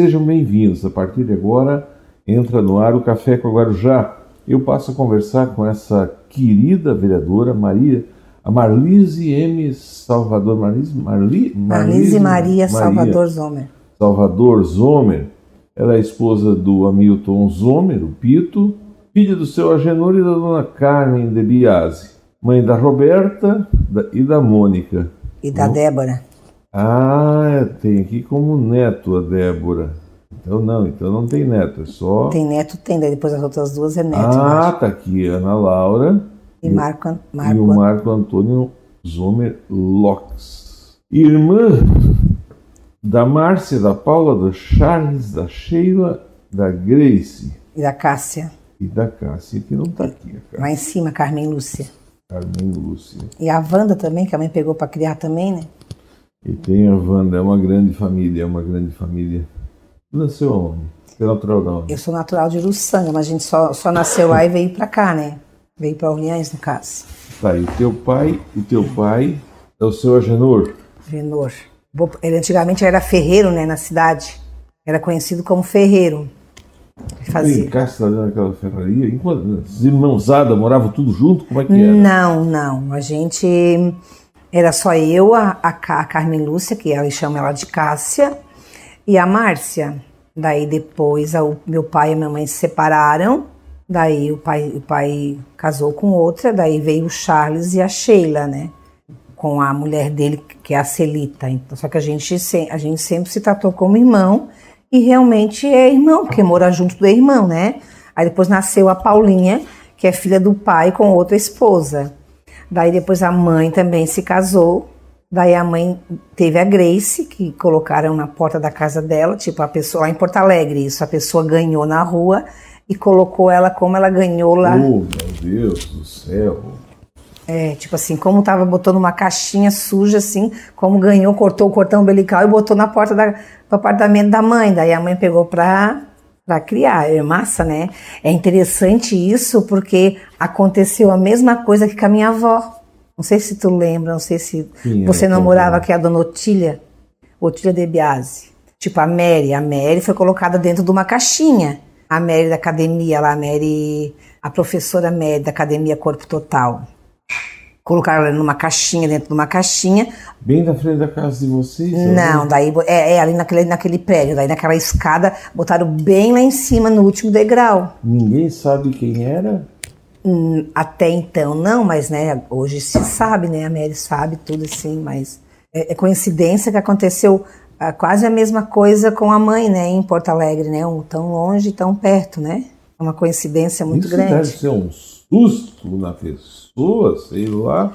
Sejam bem-vindos. A partir de agora, entra no ar o Café com Guarujá. Eu passo a conversar com essa querida vereadora Maria, a Marlise M. Salvador. Marlise, Marli, Marlise Maria, Maria Salvador Zomer. Salvador Zomer. Ela é esposa do Hamilton Zomer, o Pito, filha do seu Agenor e da dona Carmen de Biase, mãe da Roberta e da Mônica. E da Débora. Ah, tem aqui como neto a Débora. Então não, então não tem neto, é só. Tem neto, tem, daí depois as outras duas é neto. Ah, tá aqui, Ana Laura. E, Marco, Marco, e o Marco Antônio Zomer Locks. Irmã da Márcia, da Paula, do Charles, da Sheila, da Grace. E da Cássia. E da Cássia, que não tá aqui. Lá em cima, Carmen Lúcia. Carmen Lúcia. E a Wanda também, que a mãe pegou para criar também, né? E tem a Wanda, é uma grande família, é uma grande família. Nasceu aonde? Você é natural da onde? Eu sou natural de Uruçanga, mas a gente só, só nasceu lá e veio para cá, né? Veio para Orleans, no caso. Tá, e teu pai, o teu pai é o seu Agenor? Agenor. Ele antigamente era ferreiro, né, na cidade. Era conhecido como ferreiro. Fazia. Em casa naquela ferraria? Os irmãozadas moravam tudo junto? Como é que era? Não, não. A gente era só eu, a, a, a Carmen Lúcia, que ela chama ela de Cássia, e a Márcia. Daí depois o meu pai e a minha mãe se separaram. Daí o pai, o pai casou com outra, daí veio o Charles e a Sheila, né? Com a mulher dele, que é a Celita. Então, só que a gente, a gente sempre se tratou como irmão e realmente é irmão, porque mora junto do irmão, né? Aí depois nasceu a Paulinha, que é filha do pai com outra esposa. Daí depois a mãe também se casou. Daí a mãe teve a Grace, que colocaram na porta da casa dela, tipo a pessoa lá em Porto Alegre, isso, a pessoa ganhou na rua e colocou ela como ela ganhou lá. Oh, meu Deus do céu. É, tipo assim, como tava botando uma caixinha suja assim, como ganhou, cortou o cordão umbilical e botou na porta da, do apartamento da mãe. Daí a mãe pegou pra para criar. É massa, né? É interessante isso porque aconteceu a mesma coisa que com a minha avó. Não sei se tu lembra, não sei se Sim, você namorava com a dona Otília, Otília de Biase. Tipo a Mary, a Mary foi colocada dentro de uma caixinha. A Mary da academia lá, a Mary, a professora Mary da academia Corpo Total. Colocaram ela numa caixinha, dentro de uma caixinha. Bem na frente da casa de vocês? Não, daí é, é, ali naquele, naquele prédio, daí naquela escada, botaram bem lá em cima, no último degrau. Ninguém sabe quem era? Hum, até então não, mas né, hoje se sabe, né? A Mary sabe tudo assim, mas é, é coincidência que aconteceu ah, quase a mesma coisa com a mãe, né? Em Porto Alegre, né? Um, tão longe, tão perto, né? É uma coincidência muito Isso grande. Deve ser um susto na pessoa, sei lá,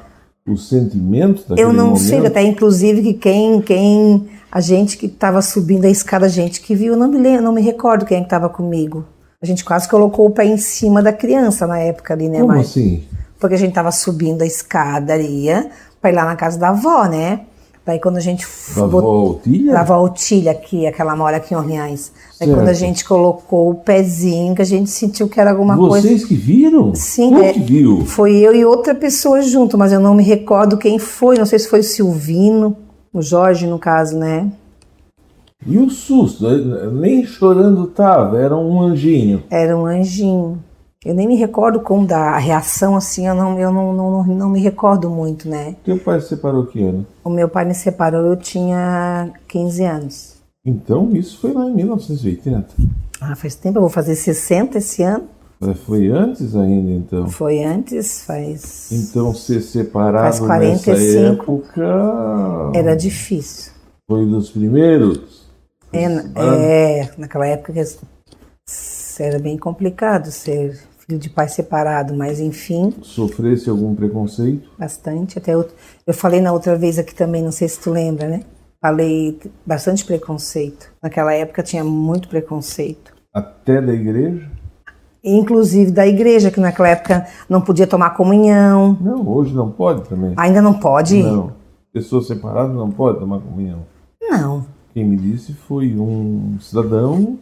o sentimento daquele Eu não momento. sei, até inclusive que quem, quem a gente que estava subindo a escada, a gente que viu, não me lembro, não me recordo quem é estava comigo. A gente quase colocou o pé em cima da criança na época ali, né, Como mãe? assim? Porque a gente estava subindo a escadaria para ir lá na casa da avó, né? Daí quando a gente... Da Otília? Da avó Otília aqui, aquela mora aqui em Orleans. Daí quando a gente colocou o pezinho, que a gente sentiu que era alguma Vocês coisa... Vocês que viram? Sim. Como é, que viu? Foi eu e outra pessoa junto, mas eu não me recordo quem foi. Não sei se foi o Silvino, o Jorge no caso, né? E o susto? Nem chorando tava, era um anjinho. Era um anjinho. Eu nem me recordo como da reação, assim, eu não, eu não, não, não me recordo muito, né? Teu pai se separou que ano? O meu pai me separou, eu tinha 15 anos. Então, isso foi lá em 1980? Ah, faz tempo, eu vou fazer 60 esse ano. Foi antes ainda, então? Foi antes, faz... Então, ser separado faz 45, nessa época... Era difícil. Foi dos primeiros? É, é, naquela época era bem complicado ser filho de pai separado, mas enfim. Sofresse algum preconceito? Bastante. Até eu, eu falei na outra vez aqui também, não sei se tu lembra, né? Falei bastante preconceito. Naquela época tinha muito preconceito. Até da igreja? Inclusive da igreja, que naquela época não podia tomar comunhão. Não, hoje não pode também. Ainda não pode? Não. Pessoa separada não pode tomar comunhão. Não. Quem me disse foi um cidadão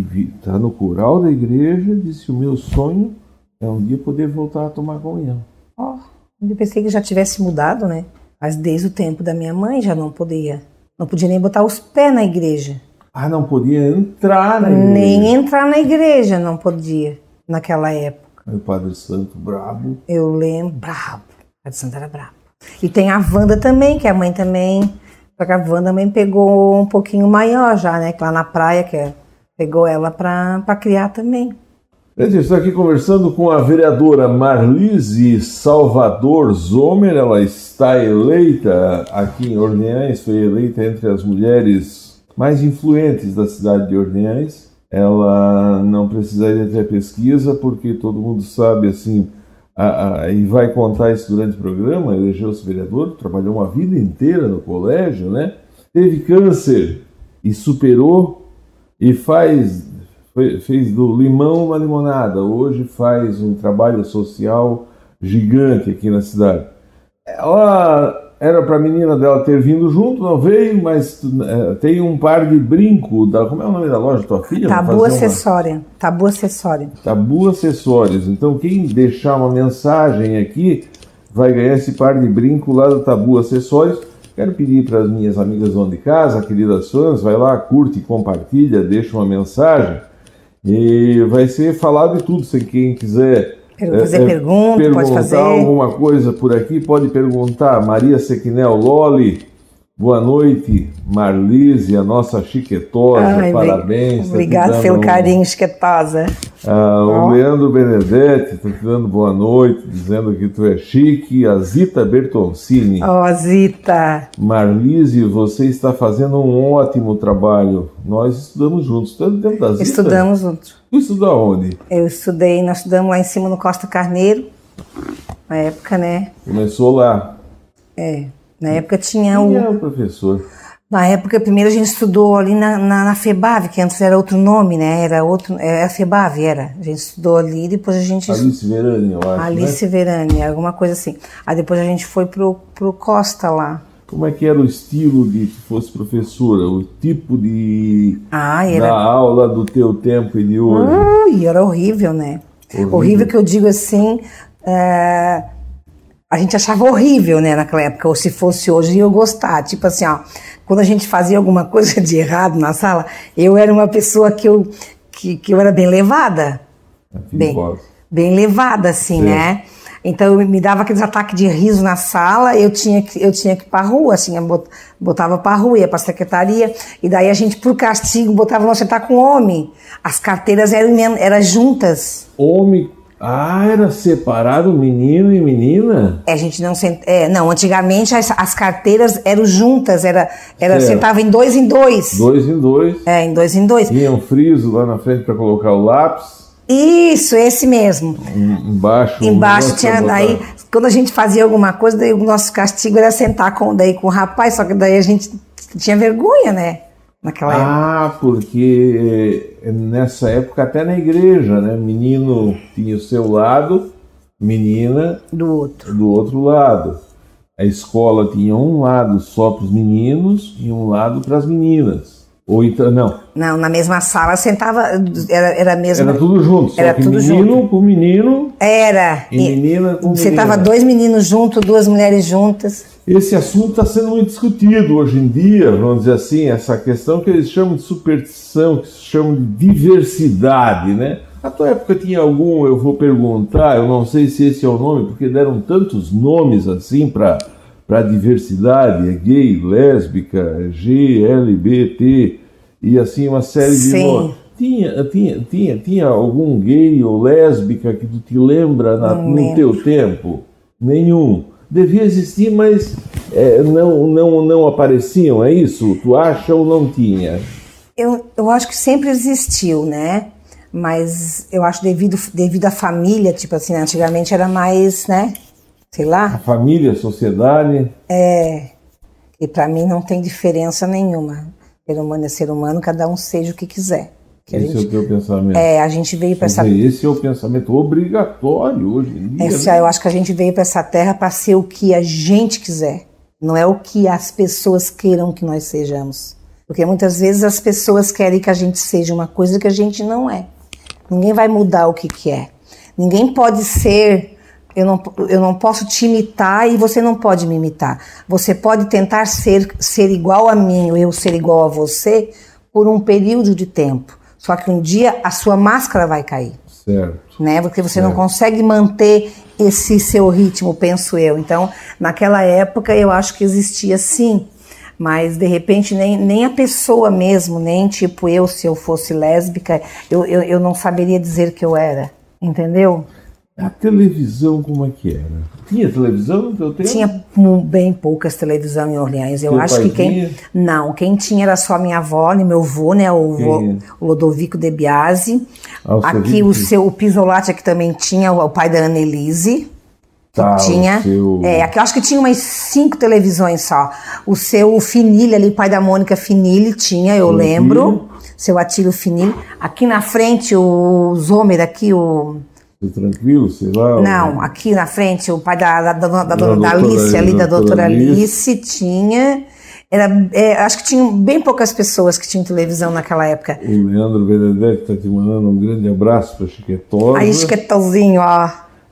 está no coral da igreja, disse: O meu sonho é um dia poder voltar a tomar comunhão. Ó, oh, eu pensei que já tivesse mudado, né? Mas desde o tempo da minha mãe já não podia. Não podia nem botar os pés na igreja. Ah, não podia entrar na igreja. Nem entrar na igreja não podia naquela época. Aí o Padre Santo brabo. Eu lembro, brabo. O Padre Santo era brabo. E tem a Wanda também, que a mãe também. Só que a Wanda também pegou um pouquinho maior já, né? Que lá na praia, que é, pegou ela pra criar também. Gente, estou aqui conversando com a vereadora Marlise Salvador Zomer. Ela está eleita aqui em Orleans, foi eleita entre as mulheres mais influentes da cidade de Orleans. Ela não precisaria ter pesquisa, porque todo mundo sabe assim, a, a, e vai contar isso durante o programa. Elegeu-se vereador, trabalhou uma vida inteira no colégio, né? Teve câncer e superou, e faz fez do limão uma limonada. Hoje faz um trabalho social gigante aqui na cidade. Ela era para a menina dela ter vindo junto, não veio, mas é, tem um par de brinco. Da, como é o nome da loja tua filha? Tabu Acessória. Uma... Tabu Acessória. Tabu Acessórios. Então, quem deixar uma mensagem aqui vai ganhar esse par de brinco lá do Tabu Acessórios. Quero pedir para as minhas amigas do de casa, queridas fãs, vai lá, curte, compartilha, deixa uma mensagem e vai ser falado de tudo. Se quem quiser fazer é, pergunta, pode fazer. alguma coisa por aqui, pode perguntar. Maria Sequinel Loli, boa noite. Marlise, a nossa chiquetosa, Ai, parabéns. Tá Obrigada pelo um... carinho, chiquetosa. Ah, o oh. Leandro Benedetti está te dando boa noite, dizendo que tu é chique. A Zita Bertoncini. Ó, oh, Zita. Marlise, você está fazendo um ótimo trabalho. Nós estudamos juntos. Tanto tempo da Zita. Estudamos juntos. Tu estudou onde? Eu estudei, nós estudamos lá em cima no Costa Carneiro. Na época, né? Começou lá. É. Na época tinha Quem o. é o professor? Na época, primeiro a gente estudou ali na, na, na, FEBAV, que antes era outro nome, né? Era outro, era a FEBAV, era. A gente estudou ali, depois a gente... Alice Verani, eu acho, Alice né? Verani, alguma coisa assim. Aí depois a gente foi pro, pro Costa lá. Como é que era o estilo de que fosse professora? O tipo de... Ah, era... Da aula do teu tempo e de hoje? Ui, era horrível, né? Horrível, horrível que eu digo assim... É a gente achava horrível, né, naquela época, ou se fosse hoje, eu gostar. Tipo assim, ó, quando a gente fazia alguma coisa de errado na sala, eu era uma pessoa que eu, que, que eu era bem levada. É bem, bem levada, assim, né? Então eu me dava aqueles ataques de riso na sala, eu tinha que, eu tinha que ir pra rua, assim, botava pra rua, ia pra secretaria, e daí a gente, por castigo, botava nós sentar com homem. As carteiras eram, eram juntas. Homem ah, era separado menino e menina? É, a gente não sent... é, não, antigamente as, as, carteiras eram juntas, era, era sentava em dois em dois. Dois em dois. É, em dois em dois. Tinha um friso lá na frente para colocar o lápis. Isso, esse mesmo. Embaixo. Embaixo tinha daí quando a gente fazia alguma coisa, daí o nosso castigo era sentar com daí com o rapaz, só que daí a gente tinha vergonha, né? Naquela ah, época. Ah, porque eh, nessa época até na igreja, né? Menino tinha o seu lado, menina do outro. Do outro lado. A escola tinha um lado só para os meninos e um lado para as meninas. Ou então, não. Não, na mesma sala sentava, era, era mesmo. Era tudo junto, era tudo menino junto. com menino. Era. E, e menina com Sentava menina. dois meninos juntos, duas mulheres juntas. Esse assunto está sendo muito discutido hoje em dia, vamos dizer assim, essa questão que eles chamam de superstição, que se chamam de diversidade, né? Na tua época tinha algum, eu vou perguntar, eu não sei se esse é o nome, porque deram tantos nomes assim para para diversidade, é gay, lésbica, G, LGBT e assim uma série Sim. de nomes. Tinha, tinha, tinha, tinha algum gay ou lésbica que tu te lembra na, no teu tempo? Nenhum. Devia existir, mas é, não, não, não apareciam, é isso? Tu acha ou não tinha? Eu, eu acho que sempre existiu, né? Mas eu acho devido, devido à família, tipo assim, antigamente era mais, né? sei lá. A família, a sociedade. É. E para mim não tem diferença nenhuma. Ser humano é ser humano, cada um seja o que quiser. Que esse gente, é o teu pensamento. É, a gente veio para essa. Esse é o pensamento obrigatório hoje em dia. Esse, né? Eu acho que a gente veio para essa terra para ser o que a gente quiser. Não é o que as pessoas queiram que nós sejamos. Porque muitas vezes as pessoas querem que a gente seja uma coisa que a gente não é. Ninguém vai mudar o que, que é. Ninguém pode ser eu não, eu não posso te imitar e você não pode me imitar. Você pode tentar ser, ser igual a mim ou eu ser igual a você por um período de tempo. Só que um dia a sua máscara vai cair. Certo. Né? Porque você certo. não consegue manter esse seu ritmo, penso eu. Então, naquela época, eu acho que existia sim. Mas, de repente, nem, nem a pessoa mesmo, nem tipo eu, se eu fosse lésbica, eu, eu, eu não saberia dizer que eu era. Entendeu? A televisão, como é que era? Tinha televisão no? Tinha bem poucas televisão em Orleans. Eu acho que quem. tinha? Não, quem tinha era só minha avó e meu avô, né? O, vô, Quem é? o Lodovico de Biasi. Ah, o aqui o seu o Pisolati aqui também tinha, o, o pai da Annelise. Tá, o tinha. seu- É, aqui eu acho que tinha umas cinco televisões só. O seu Finilli ali, o pai da Mônica Finilli tinha, eu lembro. Seu Atílio Finilli. Aqui na frente, o Zomer aqui, o. Tranquilo, sei lá. Não, aqui na frente, o pai da, da, da, da, da, Da Alice, ali, da doutora Alice. Tinha. Era, é, acho que tinham bem poucas pessoas que tinham televisão naquela época. O Leandro Benedetti está te mandando um grande abraço para Chiquetosa. Aí, esquetãozinho, ó.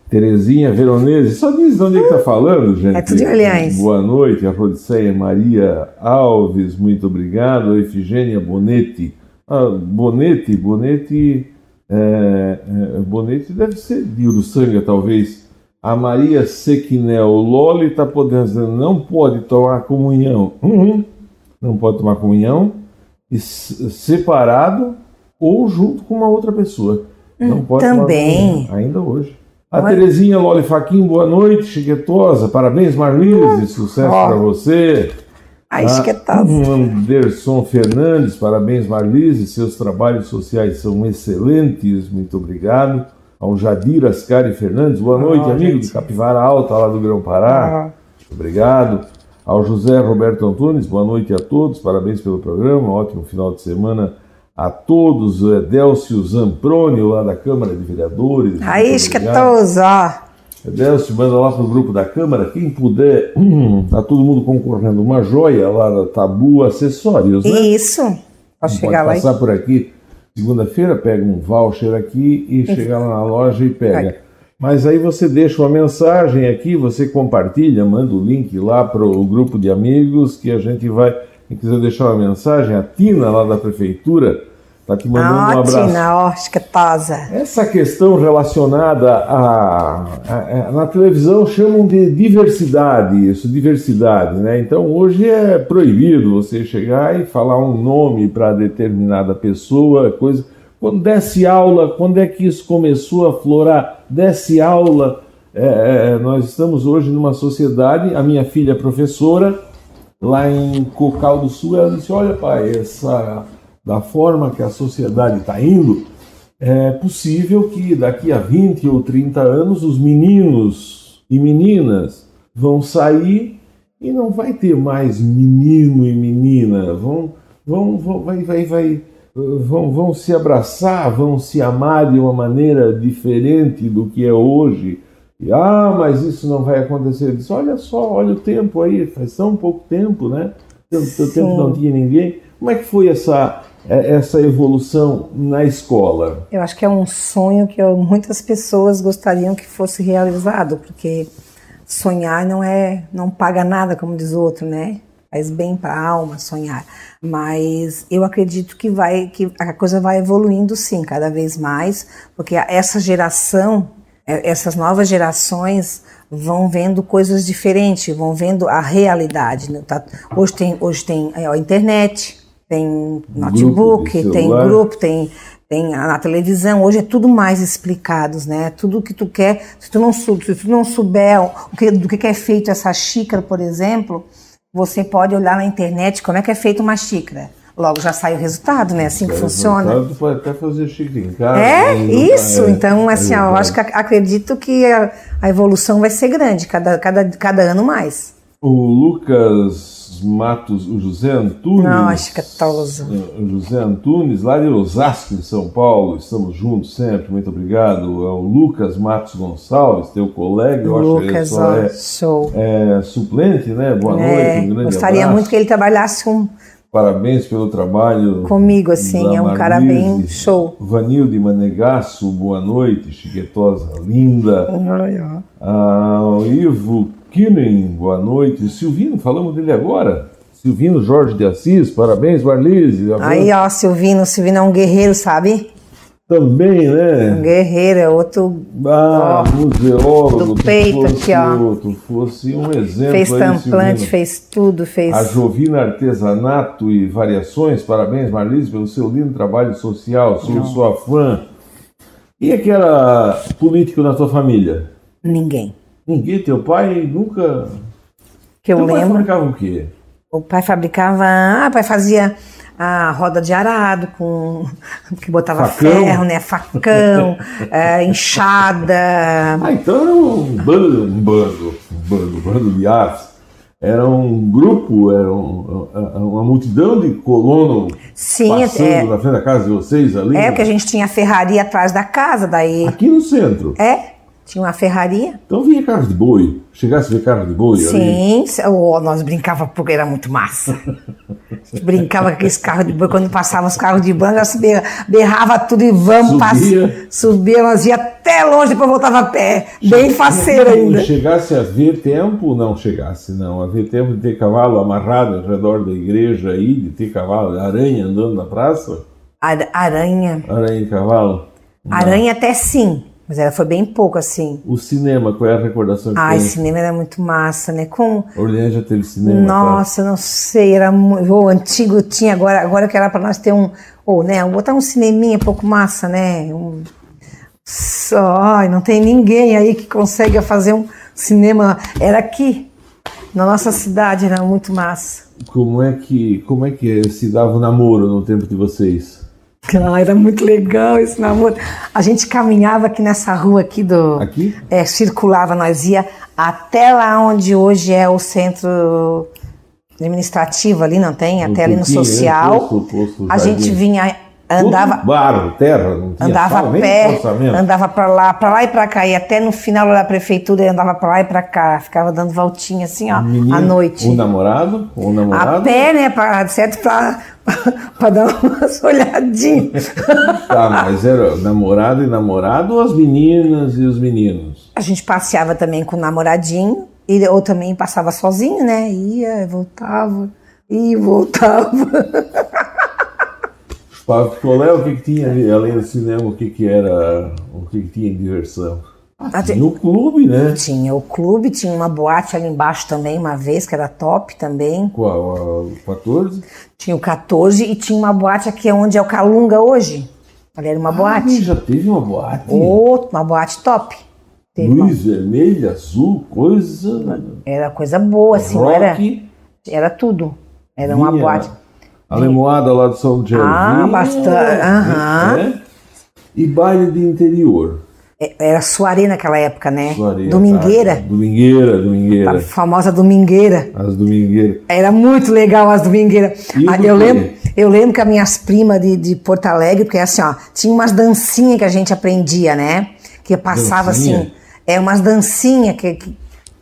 Terezinha Veronese, só diz de onde é que tá falando, gente. É tudo de Orleans. Boa noite, a Rodiceia Maria Alves, muito obrigado. A Efigênia Bonetti. Ah, Bonetti, Bonetti, é, é, Bonetti deve ser de Uruçanga, talvez. A Maria Sequinel Loli está podendo dizer, não pode tomar comunhão. Uhum. Não pode tomar comunhão e separado ou junto com uma outra pessoa. Não pode tomar também. comunhão, ainda hoje. A Olha. Terezinha Loli Faquin, boa noite, chiquetosa. Parabéns, Marlise, sucesso Ó. para você. Aí, Ah, esquetãozinho. Anderson Fernandes, parabéns, Marlise. Seus trabalhos sociais são excelentes, muito obrigado. Ao Jadir Ascari Fernandes, boa noite, Ah, amigo gente. de Capivara Alta, lá do Grão Pará. Ah. Obrigado. Ao José Roberto Antunes, boa noite a todos, parabéns pelo programa, ótimo final de semana a todos. O Edélcio Zamproni, lá da Câmara de Vereadores. Aí, esquetoso, ó. Edélcio, manda lá pro grupo da Câmara, quem puder, tá todo mundo concorrendo, uma joia lá da Tabu Acessórios, né? Isso. Pode chegar lá e passar por aqui segunda-feira, pega um voucher aqui e chega lá na loja e pega. Pega. Mas aí você deixa uma mensagem aqui, você compartilha, manda o link lá para o grupo de amigos que a gente vai. Quem quiser deixar uma mensagem, a Tina lá da prefeitura está te mandando um Ah, abraço. Tina, ó, esquetosa. Essa questão relacionada a, a- na televisão chamam de diversidade, isso, diversidade, né? Então hoje é proibido você chegar e falar um nome para determinada pessoa, coisa. Quando desce aula, quando é que isso começou a florar? Desce aula. é, é, nós estamos hoje numa sociedade. A minha filha é professora lá em Cocal do Sul, ela disse: Olha, pai, essa da forma que a sociedade está indo, é possível que daqui a 20 ou 30 anos os meninos e meninas vão sair e não vai ter mais menino e menina, vão, vão, vão, vai, vai, vai, vão, vão se abraçar, vão se amar de uma maneira diferente do que é hoje. E, ah, mas isso não vai acontecer. Eu disse, olha só, olha o tempo aí, faz tão pouco tempo, né? Tanto tempo não tinha ninguém. Como é que foi essa, essa evolução na escola? Eu acho que é um sonho que muitas pessoas gostariam que fosse realizado, porque sonhar não é, não paga nada, como diz o outro, né? Faz bem para a alma sonhar. Mas eu acredito que vai, que a coisa vai evoluindo sim, cada vez mais, porque essa geração, eh, essas novas gerações vão vendo coisas diferentes, vão vendo a realidade. né? Tá- Hoje tem, hoje tem a internet, tem notebook, de tem grupo, tem, tem na televisão, hoje é tudo mais explicado, né? Tudo que tu quer, se tu não, se tu não souber o que, do que é feito essa xícara, por exemplo, você pode olhar na internet como é que é feita uma xícara. Logo já sai o resultado, né? Assim que funciona. Tu pode até fazer chique em casa. É, né? isso. É, então, assim, é ó, eu acho que acredito que a, a evolução vai ser grande, cada, cada, cada ano mais. O Lucas Matos, o José Antunes. Não, acho que é toso. O José Antunes, lá de Osasco, em São Paulo, estamos juntos sempre, muito obrigado. Ao Lucas Matos Gonçalves, teu colega, eu acho que ele Lucas, só ó, é, show. é suplente, né? Boa É, noite, um grande gostaria abraço. muito que ele trabalhasse um, Parabéns pelo trabalho. comigo, assim, é um cara Marlise. bem show. Vanilde Manegasso, boa noite, chiquetosa, linda. Ah, o Ivo Kinen, boa noite. Silvino, falamos dele agora. Silvino Jorge de Assis, parabéns, Marlise. Aí, ó, Silvino, Silvino é um guerreiro, sabe? Também, né? Um guerreiro, é outro. Ah, ó, museólogo. do peito tu aqui, fosse, ó. Tu fosse um exemplo Fez tamplante, fez tudo, fez. A Jovina Artesanato e Variações, parabéns, Marlise, pelo seu lindo trabalho social, sou sua fã. E aquela político na tua família? Ninguém. Ninguém, teu pai nunca. Que eu teu pai lembro. fabricava o quê? O pai fabricava. Ah, o pai fazia a roda de arado com. que botava Facão. ferro, né? Facão, é, enxada. Ah, então era um bando, um bando, um bando, um bando de aves. Era um grupo, era um- uma multidão de colono Sim, passando é, na frente da casa de vocês ali. é porque a gente tinha ferraria atrás da casa, daí. Aqui no centro. É, tinha uma ferraria. Então vinha carro de boi. Chegasse a ver carro de boi ali. Sim, oh, nós brincava porque era muito massa. A gente brincava com aqueles carros de boi, quando passavam os carros de se berra- berrava tudo e vamos, Subia. pass- subia, nós ia até longe, depois voltava a pé, bem faceiro ainda. Chegasse a ver tempo, não chegasse, não. A ver tempo de ter cavalo amarrado ao redor da igreja aí, de ter cavalo, aranha andando na praça? Ar- Aranha, Aranha e cavalo? aranha até sim, mas ela foi bem pouco assim. O cinema, qual é a recordação que Ai, tem? cinema era muito massa, né? Com Orleans já teve cinema, tá? Nossa, não sei, era muito. O antigo tinha, agora, agora que era para nós ter um. Ou, né? Botar um cineminha pouco massa, né? Um, só, ai, não tem ninguém aí que consiga fazer um cinema. Era aqui, na nossa cidade, era muito massa. Como é que como é que se dava o namoro no tempo de vocês? Ah, era muito legal esse namoro. A gente caminhava aqui nessa rua aqui do. Aqui? É, circulava, nós ia até lá onde hoje é o centro administrativo ali, não tem? Até ali no né? social. A gente vinha, andava, Tudo barro, terra, não tinha andava sal, a pé, andava pra lá, pra lá e pra cá. E até no final da prefeitura eu andava pra lá e pra cá. Ficava dando voltinha assim, ó, Menino, à noite. O namorado? O A namorado? pé, né? Pra, certo? Pra, pra dar umas olhadinhas. Tá, mas era namorado e namorado ou as meninas e os meninos? A gente passeava também com o namoradinho, e, ou também passava sozinho, né? Ia, voltava, ia e voltava. Para picolé, o que, que tinha além do cinema, o que, que era, o que, que tinha de diversão? Ah, Tinha o clube, né? Tinha o clube, tinha uma boate ali embaixo também, uma vez, que era top também. Qual? O 14? Tinha o 14 e tinha uma boate aqui onde é o Calunga hoje. Ali era uma Ah, boate. já teve uma boate. Outra, uma boate top. Teve uma- Luz vermelha, azul, coisa. Era coisa boa, assim, não era, rock. era tudo. Era uma boate. A lemoada lá do São Gervin. Ah, bastante, aham. né? E baile de interior. É, Era soaré naquela época, né? Soirée, Domingueira. tá? Domingueira, domingueira. A famosa domingueira. As domingueiras. Era muito legal as domingueiras. Ah, eu, lembro, eu lembro que as minhas primas de, de Porto Alegre, porque assim, ó, tinha umas dancinhas que a gente aprendia, né? Que passava Dancinha? assim, é umas dancinhas, que, que-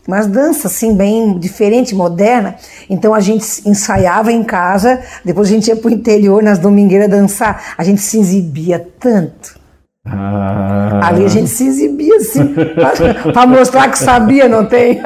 umas danças assim, bem diferente, moderna. Então a gente ensaiava em casa, depois a gente ia pro interior nas domingueiras dançar. A gente se exibia tanto. Ah, Ali a gente se exibia assim, pra mostrar que sabia, não tem?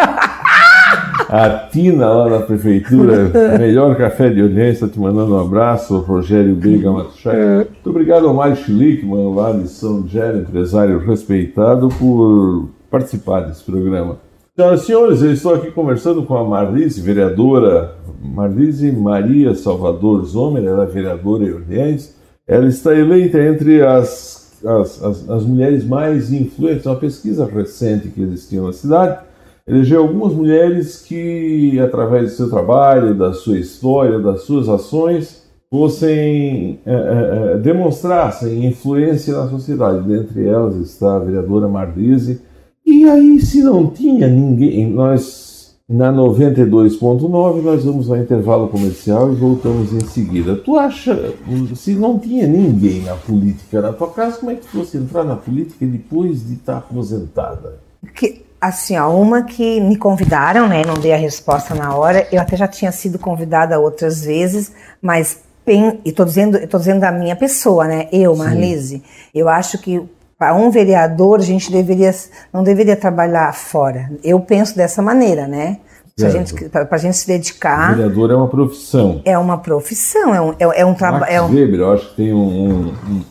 A Tina lá na prefeitura, melhor café de audiência, te mandando um abraço, Rogério Biga Matuchak. Muito obrigado ao Mário Schlickman, lá de São Gero, empresário respeitado, por participar desse programa. Senhoras e senhores, eu estou aqui conversando com a Marlise, vereadora Marlise Maria Salvador Zomer, ela é vereadora Orleans. Ela está eleita entre as, as, as, as mulheres mais influentes, uma pesquisa recente que existiu na cidade, elegeu algumas mulheres que, através do seu trabalho, da sua história, das suas ações, fossem eh, eh, eh, demonstrassem influência na sociedade. Dentre elas está a vereadora Marlise. E aí, se não tinha ninguém, nós na 92.9 nós vamos ao intervalo comercial e voltamos em seguida. Tu acha, se não tinha ninguém na política na tua casa, como é que tu fosse entrar na política depois de estar aposentada? Que, assim, ó, uma que me convidaram, né? Não dei a resposta na hora. Eu até já tinha sido convidada outras vezes, mas pen, e tô dizendo, eu tô dizendo da minha pessoa, né? Eu, Marlise. Eu acho que para um vereador a gente deveria não deveria trabalhar fora. Eu penso dessa maneira, né? Para gente, a gente se dedicar. O vereador é uma profissão. É uma profissão, é um, é, é um trabalho. É um... Weber, eu acho que tem um, um,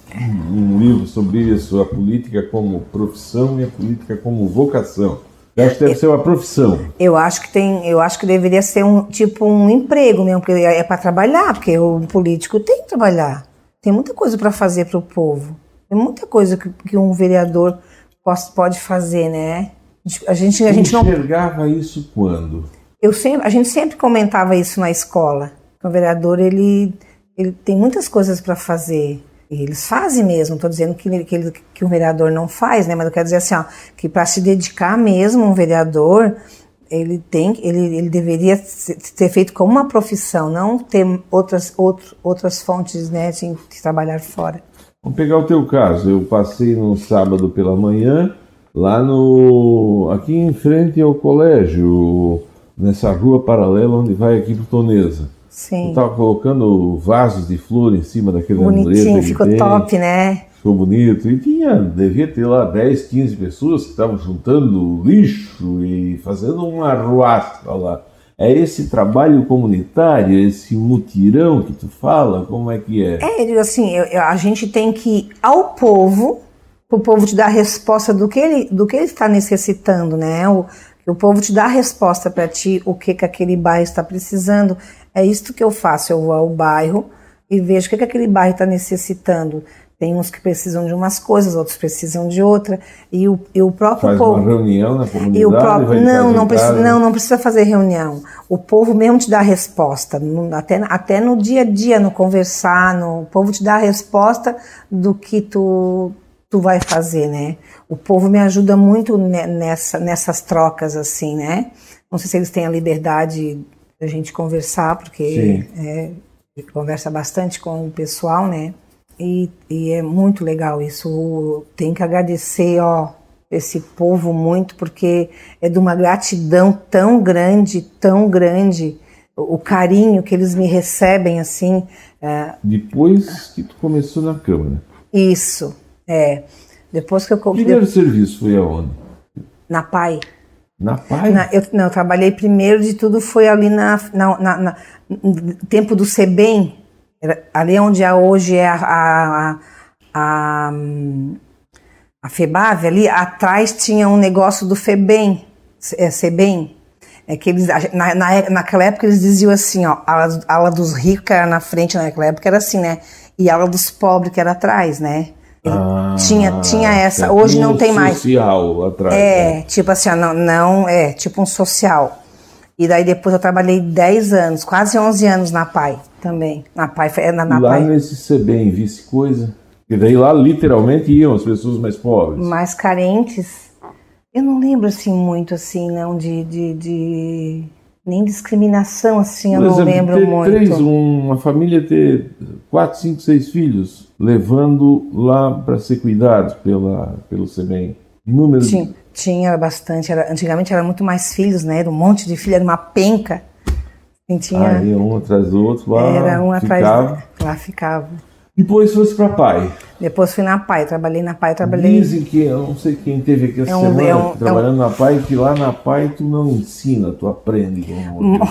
um, livro sobre isso, a política como profissão e a política como vocação. Eu acho que deve ser uma profissão. Eu acho que tem, eu acho que deveria ser um tipo um emprego mesmo, porque é para trabalhar, porque o político tem que trabalhar. Tem muita coisa para fazer para o povo. Tem muita coisa que, que um vereador pode, pode fazer, né? A gente, a gente não enxergava isso quando? Eu sempre, a gente sempre comentava isso na escola. O vereador ele, ele tem muitas coisas para fazer. E eles fazem mesmo. Estou dizendo que, que, ele, que o vereador não faz, né? Mas eu quero dizer assim, ó, que para se dedicar mesmo um vereador, ele tem, ele, ele deveria ter feito como uma profissão, não ter outras, outro, outras fontes, né, de, de trabalhar fora. Vamos pegar o teu caso. Eu passei no sábado pela manhã lá no aqui em frente ao colégio, nessa rua paralela onde vai aqui para Tonesa. Sim. Eu tava colocando vasos de flor em cima daquele Bonitinho, ficou tem. top, né? Ficou bonito. E tinha, devia ter lá 10, 15 pessoas que estavam juntando lixo e fazendo um arruaça lá. É esse trabalho comunitário, esse mutirão que tu fala, como é que é? É, assim, eu, a gente tem que ir ao povo o povo te dar a resposta do que ele, do que ele está necessitando, né? O, o povo te dá a resposta para ti, o que, que aquele bairro está precisando. É isso que eu faço, eu vou ao bairro e vejo o que, que aquele bairro está necessitando. Tem uns que precisam de umas coisas, outros precisam de outra. E o, e o próprio Faz povo. Uma reunião na comunidade. E o próprio, não, não precisa, não, não precisa fazer reunião. O povo mesmo te dá a resposta. Até, até no dia a dia, no conversar, no, o povo te dá a resposta do que tu tu vai fazer, né? O povo me ajuda muito nessa, nessas trocas, assim, né? Não sei se eles têm a liberdade da gente conversar, porque é, conversa bastante com o pessoal, né? E, e, é muito legal isso. Tem que agradecer, ó, esse povo muito, porque é de uma gratidão tão grande, tão grande, o, o carinho que eles me recebem, assim. É... Depois que tu começou na Câmara. Isso, é. Depois que eu comprei. Primeiro serviço foi aonde? Na PAI. Na PAI? Na, eu, não, eu trabalhei primeiro de tudo, foi ali na, na, na, na tempo do SEBEM, ali onde é, hoje é a, a, a, a FEBAV, ali atrás tinha um negócio do FEBEM, é. É que eles, na, na, naquela época eles diziam assim, ó, a ala, dos ricos que era na frente, naquela época era assim, né? E a ala dos pobres que era atrás, né? Ah, tinha, tinha essa. Hoje não tem mais. social atrás. É, né? tipo assim, não, não, é, tipo um social. E daí depois eu trabalhei 10 anos, quase 11 anos na PAI também. Na PAI, na, na lá PAI. nesse CBEM, vice coisa. E daí lá literalmente iam as pessoas mais pobres. Mais carentes. Eu não lembro assim muito assim, não, de, de, de nem discriminação assim, eu exemplo, não lembro ter muito. Três, uma família ter quatro, cinco, seis filhos, levando lá para ser cuidados pela, pelo SEBEM. Número tinha, tinha bastante. Era, antigamente era muito mais filhos, né? Era um monte de filhos, era uma penca. Tinha, Aí um atrás do outro lá. Era um atrás. Ficava. Lá ficava. Depois fosse para Pai. Depois fui na Pai, trabalhei na Pai, trabalhei. Dizem que, eu não sei quem teve aqui essa é um, semana é um, trabalhando é um... na Pai, que lá na Pai tu não ensina, tu aprende.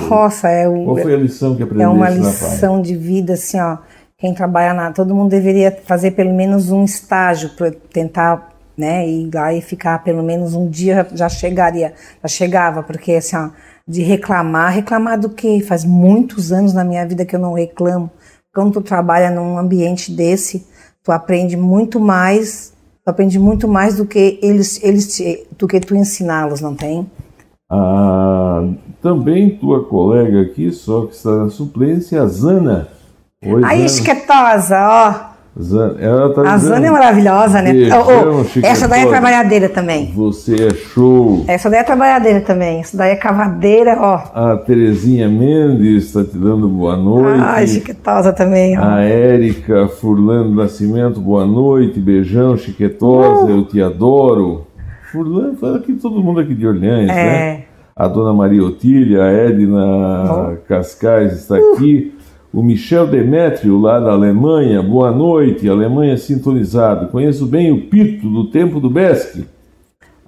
Nossa, é o. Qual foi a lição que aprendeu É uma lição de vida, assim, ó. Quem trabalha na. Todo mundo deveria fazer pelo menos um estágio para tentar, né, ir lá e ficar pelo menos um dia já chegaria, já chegava, porque assim, ó, de reclamar, reclamar do quê? Faz muitos anos na minha vida que eu não reclamo quando tu trabalha num ambiente desse, tu aprende muito mais, tu aprende muito mais do que eles, eles te, do que tu ensiná-los, não tem? Ah, também tua colega aqui, só que está na suplência, a Zana. Oi, Aí, esquetosa, ó. Zana, ela tá a Zana é maravilhosa, né? oh, oh, essa daí é trabalhadeira também. Você é show. Essa daí é trabalhadeira também. Essa daí é cavadeira, ó. A Terezinha Mendes está te dando boa noite. Ai, chiquetosa também, ó. A Érica Furlano Nascimento, boa noite. Beijão, chiquetosa, uh. eu te adoro. Furlano, fala aqui todo mundo aqui de Orleans, é. né? A dona Maria Otília, a Edna oh. Cascais está uh. aqui. O Michel Demétrio, lá da Alemanha, boa noite, Alemanha sintonizado. Conheço bem o Pito, do tempo do Besque.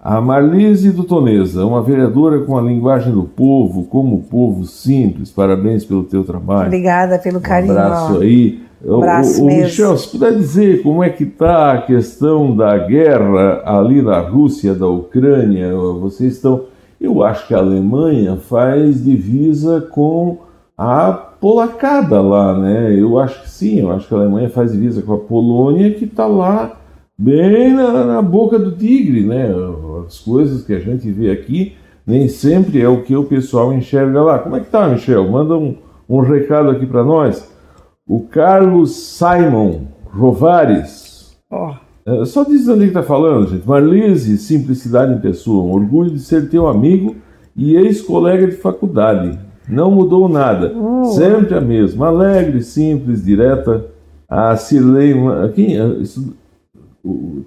A Marlise do Toneza, uma vereadora com a linguagem do povo, como povo simples. Parabéns pelo teu trabalho. Obrigada pelo carinho. Um abraço aí. Um abraço o, o, mesmo. Michel, se puder dizer como é que está a questão da guerra ali na Rússia, da Ucrânia, vocês estão... Eu acho que a Alemanha faz divisa com a polacada lá, né? Eu acho que sim, eu acho que a Alemanha faz divisa com a Polônia, que está lá bem na, na, boca do tigre, né? As coisas que a gente vê aqui nem sempre é o que o pessoal enxerga lá. Como é que tá, Michel? Manda um, um recado aqui para nós. O Carlos Simon Rovares. Oh. É, só diz onde que tá falando, gente. Marlise, simplicidade em pessoa. Um orgulho de ser teu amigo e ex-colega de faculdade. Não mudou nada. Uh. Sempre a mesma. Alegre, simples, direta. A Cirlei... Quem... Isso...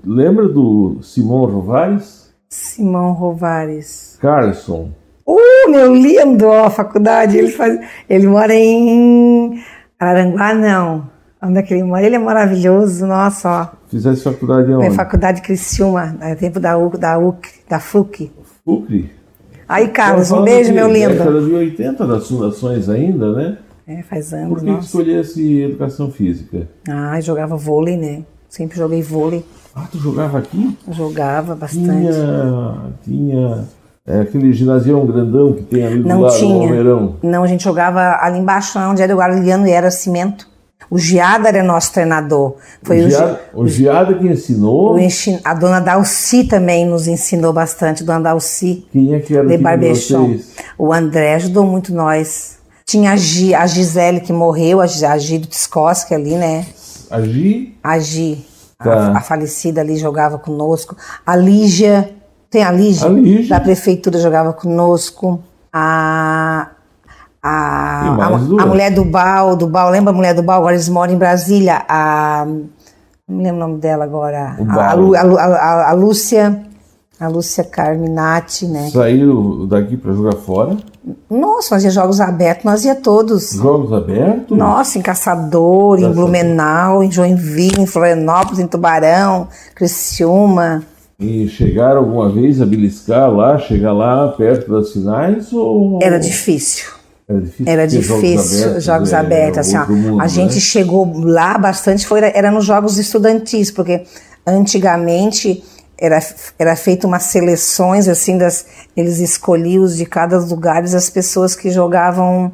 Lembra do Simão Rovares? Simão Rovares. Carlson. Uh, meu lindo! Ó, a faculdade, ele, faz, ele mora em Araranguá, não. Onde é que ele mora? Ele é maravilhoso, nossa, ó. Fizesse faculdade onde? É faculdade Criciúma, é tempo da UC, da UC, da FUC. FUC? Aí, Carlos, um beijo, meu lindo. década de 80 das fundações ainda, né? É, faz anos, Por que, nossa. escolhesse educação física? Ah, eu jogava vôlei, né? Sempre joguei vôlei. Ah, tu jogava aqui? Eu jogava bastante. Tinha, tinha é, aquele ginásio grandão que tem ali do Não lado, tinha. no Almeirão. Não, a gente jogava ali embaixo, onde era o Guarulhano e era cimento. O Giada era nosso treinador. Foi o, o, Giada, o Giada que ensinou. o A dona Dalci também nos ensinou bastante. Dona Dalci Quem é que era o de de Barbechon. O André ajudou muito nós. Tinha a, Gi, a Gisele que morreu, a, Gi- a Gi do ali, né? A Gi, A Gi, a- Tá. a, falecida ali, jogava conosco. A Lígia, tem a Lígia? A Lígia. Da prefeitura jogava conosco. A, a, a, a mulher do Bal, do Bal, lembra a mulher do Bal? Agora eles moram em Brasília. A, não me lembro o nome dela agora. A, a, a, Lúcia, a Lúcia Carminati, né? saíram daqui para jogar fora. Nossa, fazia jogos abertos, nós ia todos. Jogos abertos. Nossa, em Caçador, em Caçador. Blumenau, em Joinville, em Florianópolis, em Tubarão, Criciúma. E chegaram alguma vez a beliscar lá, chegar lá perto das finais? Ou... Era difícil. Era difícil. Era difícil, jogos é abertos, assim, ó. mundo, a gente né? chegou lá bastante, foi, era nos jogos estudantis, porque antigamente era, era feito umas seleções, assim, das, eles escolhiam os de cada lugar as pessoas que jogavam,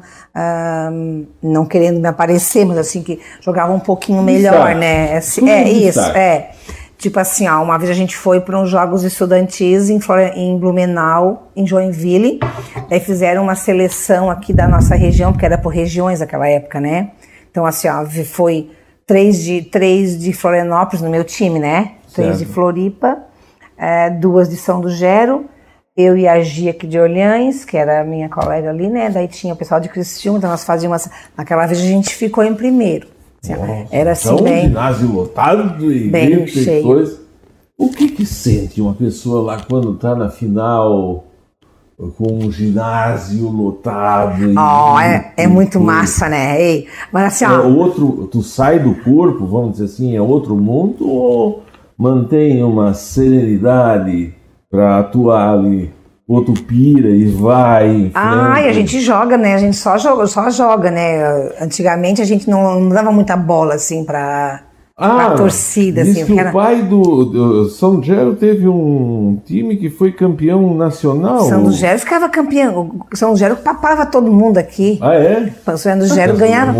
não querendo me aparecer, mas assim, que jogavam um pouquinho melhor, Destaque. né? Tudo é isso, é. Tipo assim, ó, uma vez a gente foi para uns jogos estudantis em, em Blumenau, em Joinville. Daí fizeram uma seleção aqui da nossa região, porque era por regiões naquela época, né? Então, assim, ó, foi três de, três de Florianópolis no meu time, né? Três Certo. de Floripa, eh, duas de São do Gero, eu e a Gia aqui de Orleans, que era a minha colega ali, né? Daí tinha o pessoal de Criciúma, então nós fazíamos... Naquela vez a gente ficou em primeiro. Nossa, era assim, então, bem... ginásio lotado e bem cheio. coisa. O que que sente uma pessoa lá quando tá na final com um ginásio lotado? Ó, é, é muito coisa? massa, né? Ei, mas assim, É ó, outro, tu sai do corpo, vamos dizer assim, é outro mundo ou mantém uma serenidade para atuar ali? Ou tu pira e vai ai, a frente? gente joga, né? A gente só joga, só joga, né? Antigamente a gente não, não dava muita bola, assim, pra, pra torcida, diz assim. que era- o pai do, do São Gero teve um time que foi campeão nacional. São Gero ficava campeão. O São Gero papava todo mundo aqui. Ah, é? O São Gero Essa ganhava,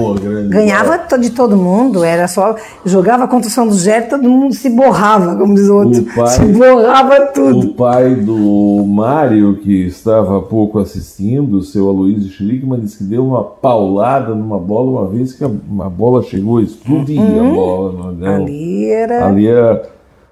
ganhava de todo mundo, era só. Jogava contra o São Gero, todo mundo se borrava, como diz o outro. O pai- se borrava tudo. O pai do Mário, que estava há pouco assistindo, o seu Aloysio Schlickman, disse que deu uma paulada numa bola uma vez que a, a bola chegou a explodir a bola. Não. Ali era. Ali era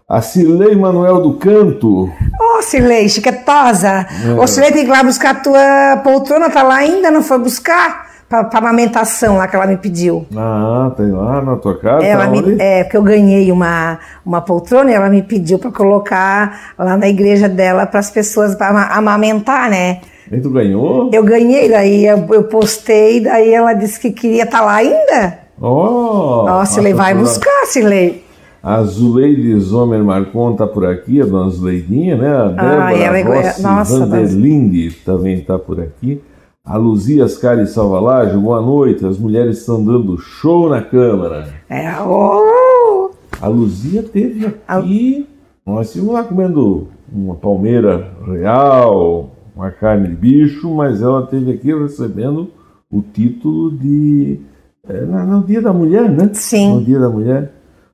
a Cirlei Manuel do Canto. Ô, Cirlei, chiquetosa. É. Ô, Cirlei, tem que ir lá buscar a tua poltrona, tá lá ainda, não foi buscar? Pra, pra amamentação lá que ela me pediu. Ah, tem lá na tua casa? Ela tá me, é, porque eu ganhei uma, uma poltrona e ela me pediu pra colocar lá na igreja dela para as pessoas pra ama- amamentar, né? E tu ganhou? Eu ganhei, daí eu, eu postei, daí ela disse que queria estar lá ainda. Oh, Ó, Cirlei, nossa, vai buscar, Cirlei. A Zuleide Zomer Marcon está por aqui, a dona Zuleidinha, né? A Débora Ah, ela é Rossi nossa, Vanderlinde também está por aqui. A Luzia Ascari Salvalage, boa noite. As mulheres estão dando show na Câmara. É, oh, A Luzia teve aqui. Nós estivemos lá comendo uma palmeira real, uma carne de bicho, mas ela teve aqui recebendo o título de. É, no Dia da Mulher, né? Sim. No Dia da Mulher.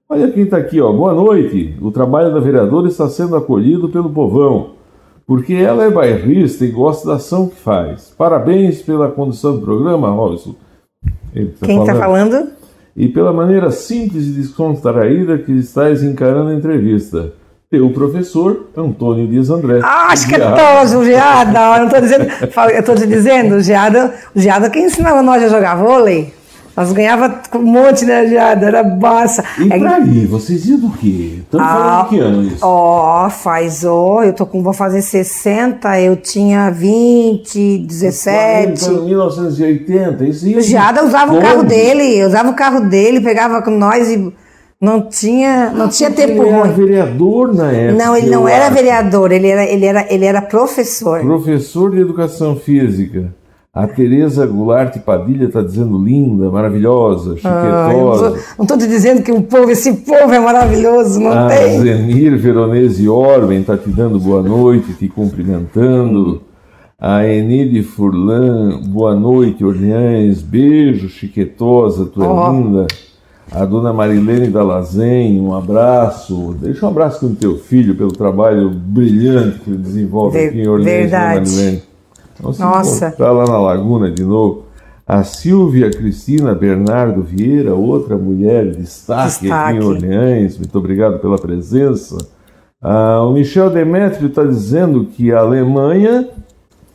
Olha quem está aqui, ó. Boa noite. O trabalho da vereadora está sendo acolhido pelo povão, porque ela é bairrista e gosta da ação que faz. Parabéns pela condução do programa, Robson. Tá quem está falando? e pela maneira simples e descontraída que estás encarando a entrevista. Teu professor, Antônio Dias André. Ah, acho que é Diabo. todos, o Geada. Eu não estou dizendo, eu estou te dizendo, o Geada, o Geada quem ensinava nós a jogar vôlei. Nós ganhava com um monte, né, Geada? Era massa. E É- pra aí, vocês iam do quê? Estamos Ah, falando de que ano isso? Ó, faz, ó, eu tô com, vou fazer 60, eu tinha 20, 17. Em 1980, isso. O Geada usava o carro dele, usava o carro dele, pegava com nós e não tinha, não tinha tempo Ele era ruim. vereador na época. Não, ele não era acho. vereador, ele era, ele era, ele era professor. Professor de educação física. A Tereza Goulart Padilha está dizendo linda, maravilhosa, Ah, chiquetosa. tô, não tô te dizendo que o povo, esse povo é maravilhoso, não A tem. Zenir Veronese Orben está te dando boa noite, te cumprimentando. A Enide Furlan, boa noite, Orleães, beijo, chiquetosa, tu é Ó. linda. A dona Marilene Dalazen, um abraço. Deixa um abraço com o teu filho pelo trabalho brilhante que ele desenvolve Ver- aqui em Orleães, verdade. dona Marilene. Se Nossa. encontrar lá na Laguna de novo. A Silvia Cristina Bernardo Vieira, outra mulher de destaque, aqui em Destaque. Orleães, muito obrigado pela presença. Ah, o Michel Demetrio está dizendo que a Alemanha,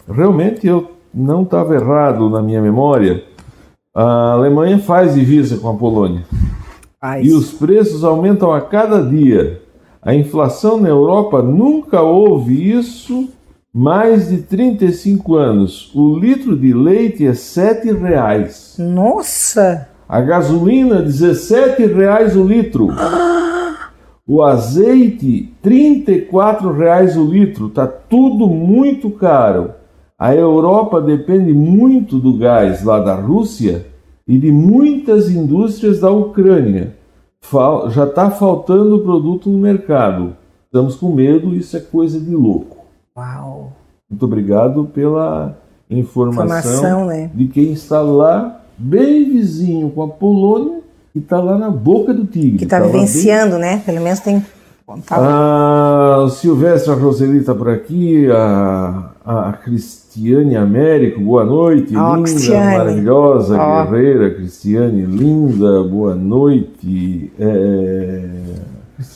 realmente eu não estava errado na minha memória, a Alemanha faz divisa com a Polônia. Faz. E os preços aumentam a cada dia. A inflação na Europa nunca houve isso mais de 35 anos. O litro de leite é 7 reais. Nossa! A gasolina, 17 reais o litro. O azeite, 34 reais o litro. Tá tudo muito caro. A Europa depende muito do gás lá da Rússia e de muitas indústrias da Ucrânia. Já está faltando produto no mercado. Estamos com medo, isso é coisa de louco. Uau! Muito obrigado pela informação, Informação, né? de quem está lá, bem vizinho com a Polônia, e está lá na boca do tigre. Que tá lá bem- vivenciando, né? Pelo menos tem. Tá A Ah, Silvestre Roseli está por aqui, a, a Cristiane Américo, boa noite, Ó, linda, Cristiane. maravilhosa, Ó. guerreira, Cristiane, linda, boa noite. É,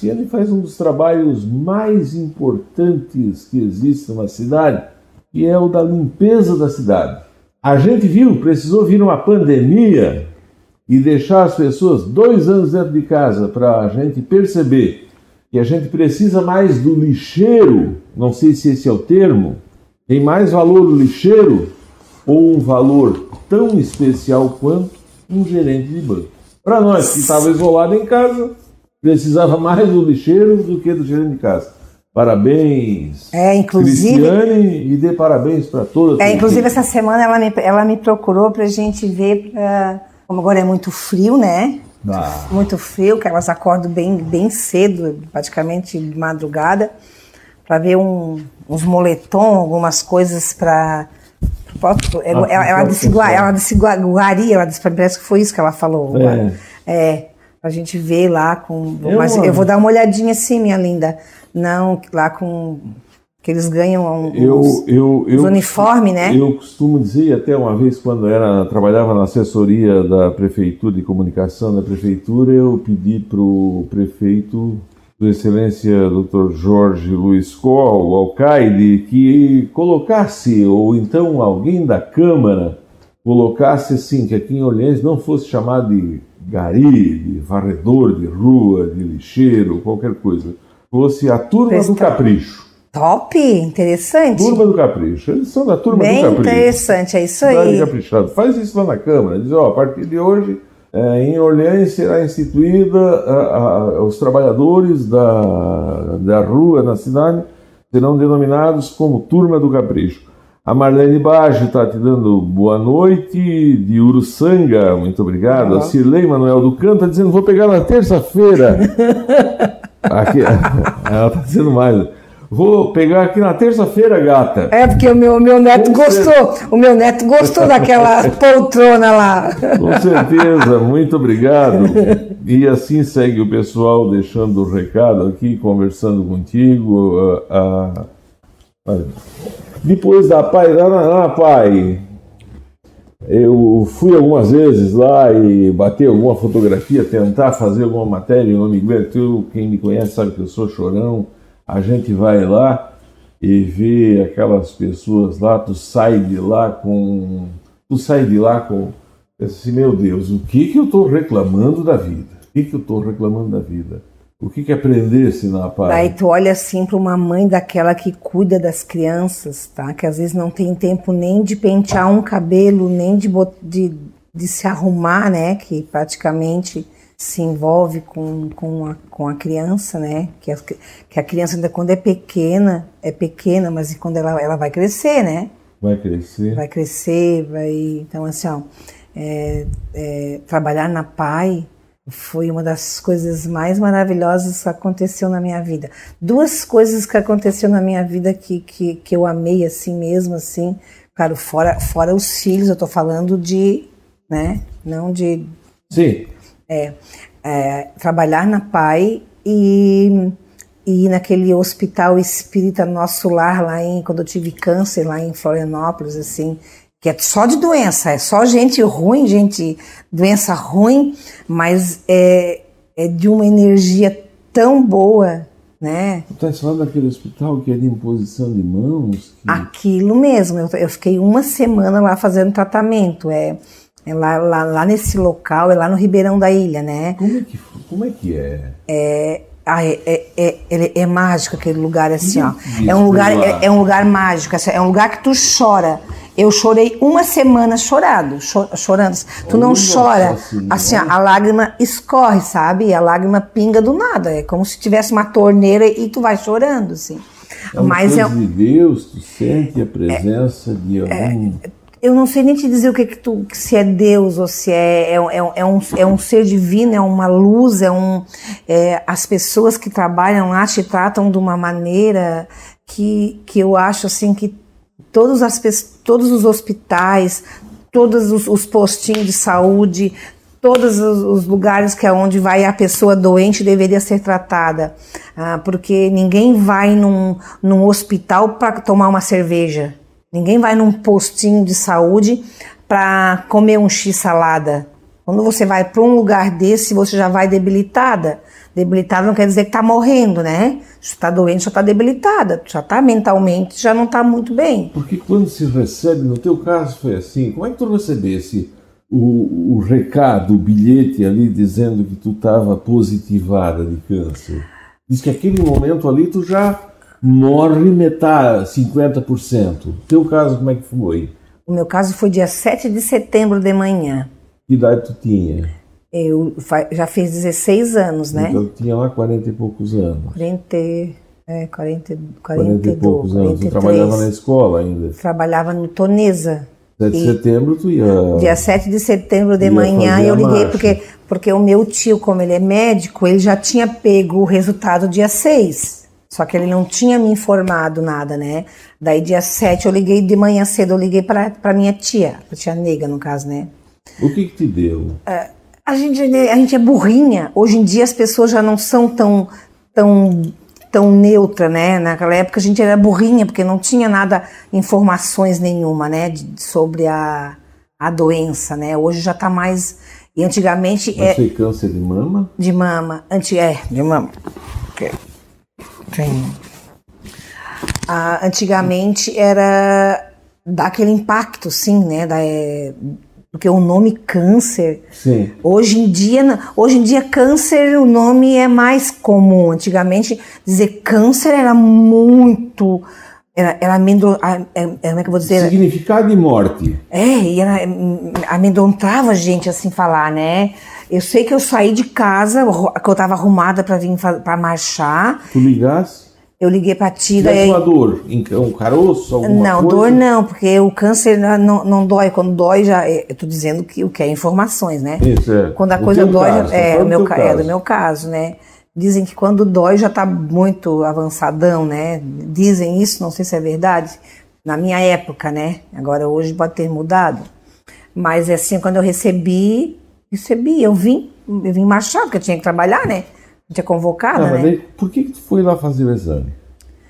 Cristiane faz um dos trabalhos mais importantes que existe numa cidade, que é o da limpeza da cidade. A gente viu, precisou vir uma pandemia e deixar as pessoas dois anos dentro de casa para a gente perceber que a gente precisa mais do lixeiro, não sei se esse é o termo, tem mais valor o lixeiro ou um valor tão especial quanto um gerente de banco. Para nós que estava isolado em casa, precisava mais do lixeiro do que do gerente de casa. Parabéns, É, inclusive- Cristiane, e dê parabéns para toda a tua É, inclusive essa semana ela me, ela me procurou pra gente ver, pra, como agora é muito frio, né? Ah. Muito frio, que elas acordam bem, bem cedo, praticamente de madrugada, para ver um- uns moletom, algumas coisas para ela, ela, ela disse gua- ela disse gua- guaria, ela disse, parece que foi isso que ela falou. É. É, pra gente ver lá com. Eu mas amo. eu vou dar uma olhadinha sim, minha linda. Não, lá com. Que eles ganham um, Eu, uns- eu, eu, os uniformes, né? Eu costumo dizer, até uma vez, quando era, trabalhava na assessoria da prefeitura de comunicação da prefeitura, eu pedi para o prefeito, Sua Excelência Dr. Jorge Luiz Coll, o alcaide, que colocasse, ou então alguém da Câmara, colocasse assim, que aqui em Orleans não fosse chamado de gari, de varredor de rua, de lixeiro, qualquer coisa. Fosse a turma do capricho. Top, interessante. Turma do Capricho. Eles são da turma Bem do Capricho. interessante, é isso aí. caprichado. Faz isso lá na Câmara. Diz, ó, a partir de hoje é, em Orleans será instituída, a, a, os trabalhadores da, da rua na cidade serão denominados como Turma do Capricho. A Marlene Baggio está te dando boa noite, de Uruçanga, muito obrigado. Uhum. A Cirlei Manuel do Canto está dizendo, vou pegar na terça-feira. Ela está dizendo mais. Vou pegar aqui na terça-feira, gata. É, porque o meu, meu neto Com gostou. Certeza. O meu neto gostou daquela poltrona lá. Com certeza, muito obrigado. E assim segue o pessoal deixando o recado aqui, conversando contigo. Uh, uh, depois da pai, lá, pai, eu fui algumas vezes lá e bater alguma fotografia, tentar fazer alguma matéria em nome tu, quem me conhece sabe que eu sou chorão a gente vai lá e vê aquelas pessoas lá, tu sai de lá com. Tu sai de lá com. Assim, meu Deus, o que, que eu estou reclamando da vida? O que, que eu estou reclamando da vida? O que, que aprendesse na paz? Aí tu olha assim para uma mãe daquela que cuida das crianças, tá? Que às vezes não tem tempo nem de pentear um cabelo, nem de, de, de se arrumar, né? Que praticamente se envolve com, com, a, com a criança, né? Que a, que a criança ainda quando é pequena, é pequena, mas quando ela, ela vai crescer, né? Vai crescer. Vai crescer, vai... Então, assim, ó, é, é, trabalhar na PAI foi uma das coisas mais maravilhosas que aconteceu na minha vida. Duas coisas que aconteceu na minha vida que, que, que eu amei assim mesmo, assim, claro, fora, fora os filhos, eu tô falando de, né, não de... Sim é, é, trabalhar na PAI e, e ir naquele hospital espírita Nosso Lar, lá em, quando eu tive câncer, lá em Florianópolis, assim, que é só de doença, é só gente ruim, gente, doença ruim, mas é, é de uma energia tão boa, né? Tu estás falando daquele hospital que é de imposição de mãos? Que... Aquilo mesmo, eu, eu, fiquei uma semana lá fazendo tratamento, é é lá, lá, lá, nesse local, é lá no Ribeirão da Ilha, né? Como é que, como é, que é? É, ah, é, é, é, é, é mágico aquele lugar assim, ó. É um lugar, é, é, um lugar mágico, assim, é um lugar que tu chora. Eu chorei uma semana chorado, chorando. Tu não chora, assim, assim a lágrima escorre, sabe? A lágrima pinga do nada. É como se tivesse uma torneira e tu vai chorando, assim. É Mas é de Deus, tu sente a presença de algum eu não sei nem te dizer o que, que tu, se é Deus ou se é, é, é, é, um, é um ser divino, é uma luz, é um. É, as pessoas que trabalham lá te tratam de uma maneira que, que eu acho assim que todos, as, todos os hospitais, todos os, os postinhos de saúde, todos os lugares que é onde vai a pessoa doente deveria ser tratada, ah, porque ninguém vai num, num hospital para tomar uma cerveja. Ninguém vai num postinho de saúde para comer um x salada. Quando você vai para um lugar desse, você já vai debilitada. Debilitada não quer dizer que está morrendo, né? Se está doente, já está debilitada. Já está mentalmente, já não está muito bem. Porque quando se recebe, no teu caso foi assim, como é que tu recebesse o, o recado, o bilhete ali dizendo que tu estava positivada de câncer? Diz que aquele momento ali tu já morre metade, 50%. O teu caso, como é que foi? O meu caso foi dia 7 de setembro de manhã. Que idade tu tinha? Eu já fiz 16 anos, né? Então eu tinha lá 40 e poucos anos. 40, é, 40, 40, 40 e poucos anos. 43. Tu trabalhava na escola ainda? Trabalhava no Tonesa. 7 de setembro tu ia. Dia 7 de setembro de manhã eu liguei porque, porque o meu tio, como ele é médico, ele já tinha pego o resultado dia 6. Só que ele não tinha me informado nada, né? Daí dia 7 eu liguei de manhã cedo, eu liguei para minha tia, a tia nega no caso, né? O que, que te deu? É, a, gente, a gente é burrinha. Hoje em dia as pessoas já não são tão, tão, tão neutra, né? Naquela época a gente era burrinha, porque não tinha nada, informações nenhuma, né? De, sobre a, a doença, né? Hoje já tá mais... E antigamente... Mas é, foi câncer de mama? De mama. Anti, é, de mama. Tem. Ah, antigamente era dar aquele impacto, sim, né? Da, é, porque o nome câncer. Sim. Hoje em dia, hoje em dia câncer o nome é mais comum. Antigamente dizer câncer era muito Ela, ela amendo, é- é- como é que eu vou dizer? Significado de morte. É, e hum, amedrontava a gente assim falar, né? Eu sei que eu saí de casa, que eu tava arrumada pra vir pra marchar. Tu ligasse, Eu liguei pra tia, tivesse daí. uma dor, um caroço, alguma Não, coisa. dor não, porque o câncer não, não dói. Quando dói, já. é- Eu tô dizendo que o que é informações, né? Isso, é. Quando a No coisa dói, caso, já- é, o meu, do ca- teu é do caso. meu caso, né? Dizem que quando dói já tá muito avançadão, né? Dizem isso, não sei se é verdade. Na minha época, né? Agora hoje pode ter mudado. Mas é assim, quando eu recebi, recebi, eu vim, eu vim marchar, porque eu tinha que trabalhar, né? Não tinha convocada, mas né? daí, por que, que tu foi lá fazer o exame?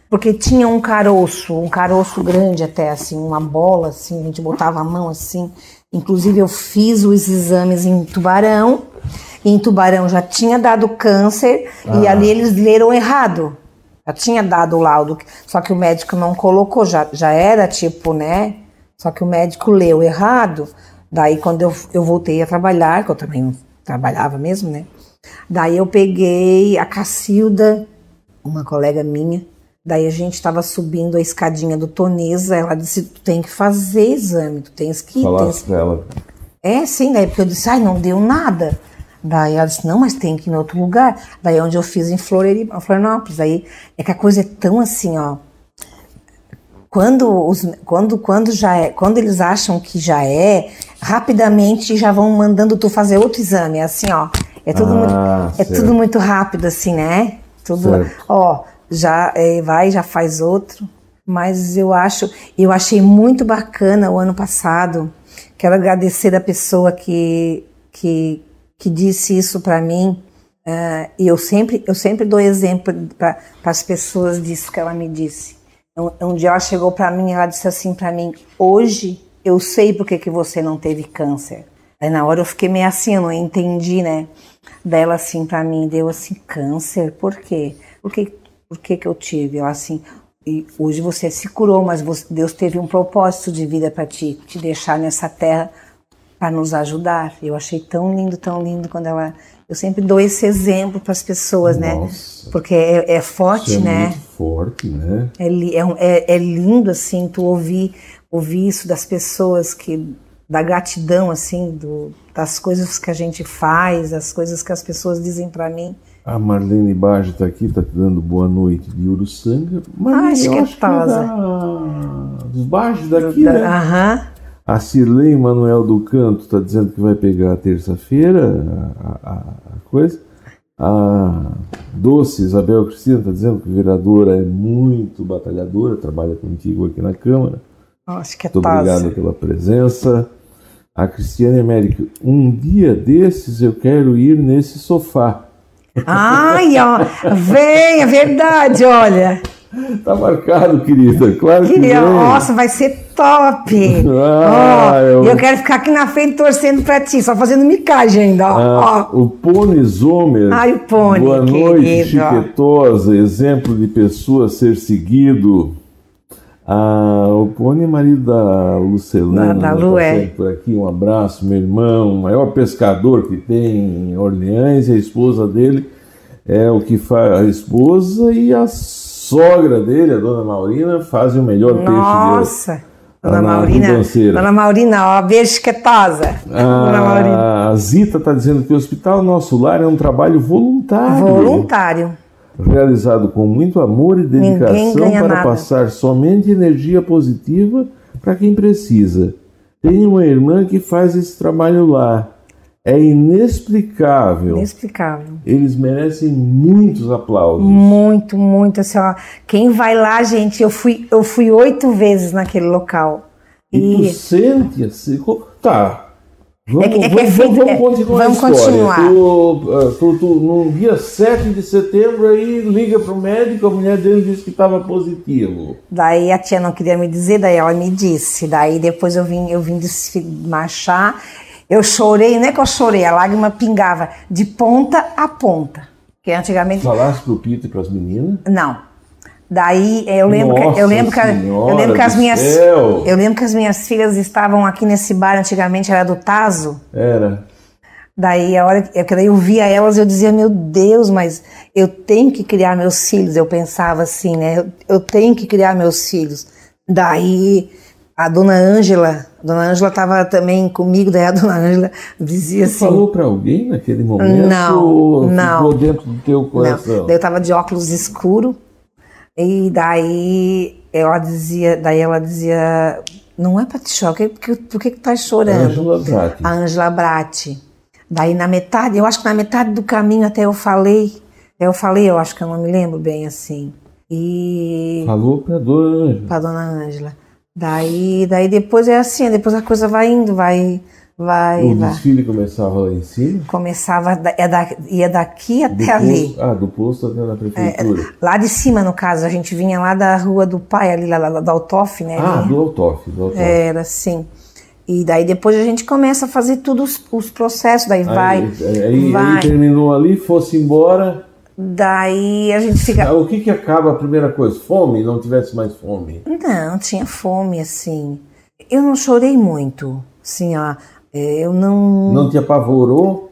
Porque tinha um caroço, um caroço grande até, assim, uma bola, assim, a gente botava a mão assim. Inclusive eu fiz os exames em Tubarão, e em Tubarão já tinha dado câncer, e Ah. ali eles leram errado. Já tinha dado o laudo, só que o médico não colocou, já, já era tipo, né? Só que o médico leu errado. Daí quando eu, eu voltei a trabalhar, que eu também não trabalhava mesmo, né? Daí eu peguei a Cacilda, uma colega minha. Daí a gente estava subindo a escadinha do Tonesa. Ela disse: Tu tem que fazer exame, tu tens que ir. Falasse tens- pra ela. É, sim, daí porque eu disse: Ai, não deu nada. Daí ela disse: Não, mas tem que ir em outro lugar. Daí onde eu fiz em Florianópolis. Aí é que a coisa é tão assim, ó. Quando, os, quando, quando, já é, quando eles acham que já é, rapidamente já vão mandando tu fazer outro exame. É assim, ó. É tudo, Ah, muito, é tudo muito rápido, assim, né? Tudo, Certo. ó, já é, vai, já faz outro. Mas eu acho, eu achei muito bacana o ano passado. Quero agradecer a pessoa que, que, que disse isso para mim. eh, e eu sempre, eu sempre dou exemplo para as pessoas disso que ela me disse. Um, um dia ela chegou para mim e ela disse assim para mim: Hoje eu sei por que, que você não teve câncer. Aí na hora eu fiquei meio assim, eu não entendi, né? Dela assim para mim, deu assim: Câncer? Por quê? Por que, por que, que eu tive? Ela assim. E hoje você se curou, mas você- Deus teve um propósito de vida para ti, te deixar nessa terra para nos ajudar. Eu achei tão lindo, tão lindo quando ela. Eu sempre dou esse exemplo para as pessoas, né? Nossa. Porque é, é forte, é né? muito forte, né? É, é, é- é lindo assim tu ouvir ouvir isso das pessoas que da gratidão assim do, das coisas que a gente faz, das coisas que as pessoas dizem para mim. A Marlene Baggio está aqui, está te dando boa noite de Uruçanga. Mas Ah, que é da... dos Baggio daqui, né? Aham. A Cirlei Manuel do Canto está dizendo que vai pegar terça-feira a, a- a coisa. A Doce Isabel Cristina está dizendo que a vereadora é muito batalhadora, trabalha contigo aqui na Câmara. Acho que é Muito obrigado pela presença. A Cristiane América, um dia desses eu quero ir nesse sofá. Ai, ó, vem, é verdade, olha. Tá marcado, querida. Claro que Queria, vem. nossa, vai ser top. Ah, Ó, eu- eu quero ficar aqui na frente torcendo pra ti, só fazendo micagem ainda, ó. Ah, ó. o Pony Zomer. Ai, o Pony, Boa noite, querido. chiquetosa, exemplo de pessoa a ser seguido. Ah, o Pony é marido da Lucelana. Da- da né, tá é. sempre Por aqui, um abraço, meu irmão, o maior pescador que tem em Orleans, e a esposa dele é o que faz. A esposa e a sogra dele, a dona Maurina, fazem o melhor peixe de Nossa. Dona Ana Maurina, Ribanceira. Dona Maurina, ó, beijo esquetosa. Ah, A Zita está dizendo que o Hospital Nosso Lar é um trabalho voluntário. Voluntário. Realizado com muito amor e dedicação para nada. passar somente energia positiva para quem precisa. Tem uma irmã que faz esse trabalho lá. É inexplicável. Inexplicável. Eles merecem muitos aplausos. Muito, muito assim, ó. Quem vai lá, gente, eu fui, eu fui oito vezes naquele local. E, tu E sente assim. Tá. Vamos, É é é vamos, vamos é- continuar vamos a história. continuar. Tu, tu, tu, no dia 7 de setembro aí liga pro médico, a mulher dele disse que estava positivo. daí a tia não queria me dizer, daí ela me disse. Daí depois eu vim, eu vim marchar. Eu chorei, não é que eu chorei, a lágrima pingava de ponta a ponta. Que antigamente Falasse pro Pito e pras meninas? Não. Daí eu lembro que, eu lembro que eu lembro que as minhas céu! eu lembro que as minhas filhas estavam aqui nesse bar antigamente era do Tazo. Era. Daí a hora que daí eu via elas, eu dizia, meu Deus, mas eu tenho que criar meus filhos. Eu pensava assim, né? Eu, eu tenho que criar meus filhos. Daí a dona Ângela, a dona Ângela estava também comigo, daí a dona Ângela dizia Você assim. falou para alguém naquele momento? Não, ou não. Ficou dentro do teu coração? Não. Daí eu tava de óculos escuro e daí ela dizia, daí ela dizia, não é para te chorar, por que, por que, que tá chorando? Ângela Bratti. A Ângela Bratti. Daí na metade, eu acho que na metade do caminho até eu falei, eu falei, eu acho que eu não me lembro bem assim. E Falou para dona Ângela. pra dona Ângela. Daí, daí depois é assim, depois a coisa vai indo, vai, vai, O vai. desfile começava lá em cima? Começava, é da, ia daqui Do até ali. posto, ah, do posto até na prefeitura. Lá de cima, no caso, a gente vinha lá da rua do pai, ali lá, lá da Altoff, né? ah, ali. do Altoff, do Altoff. Era assim. E daí depois a gente começa a fazer tudo os, os processos, daí vai, Aí, aí- vai. aí terminou ali, fosse embora. Daí a gente fica. Ah, O que que acaba a primeira coisa? Fome? Não tivesse mais fome? Não, tinha fome, assim. Eu não chorei muito, assim, ó. É, Eu não. Não te apavorou?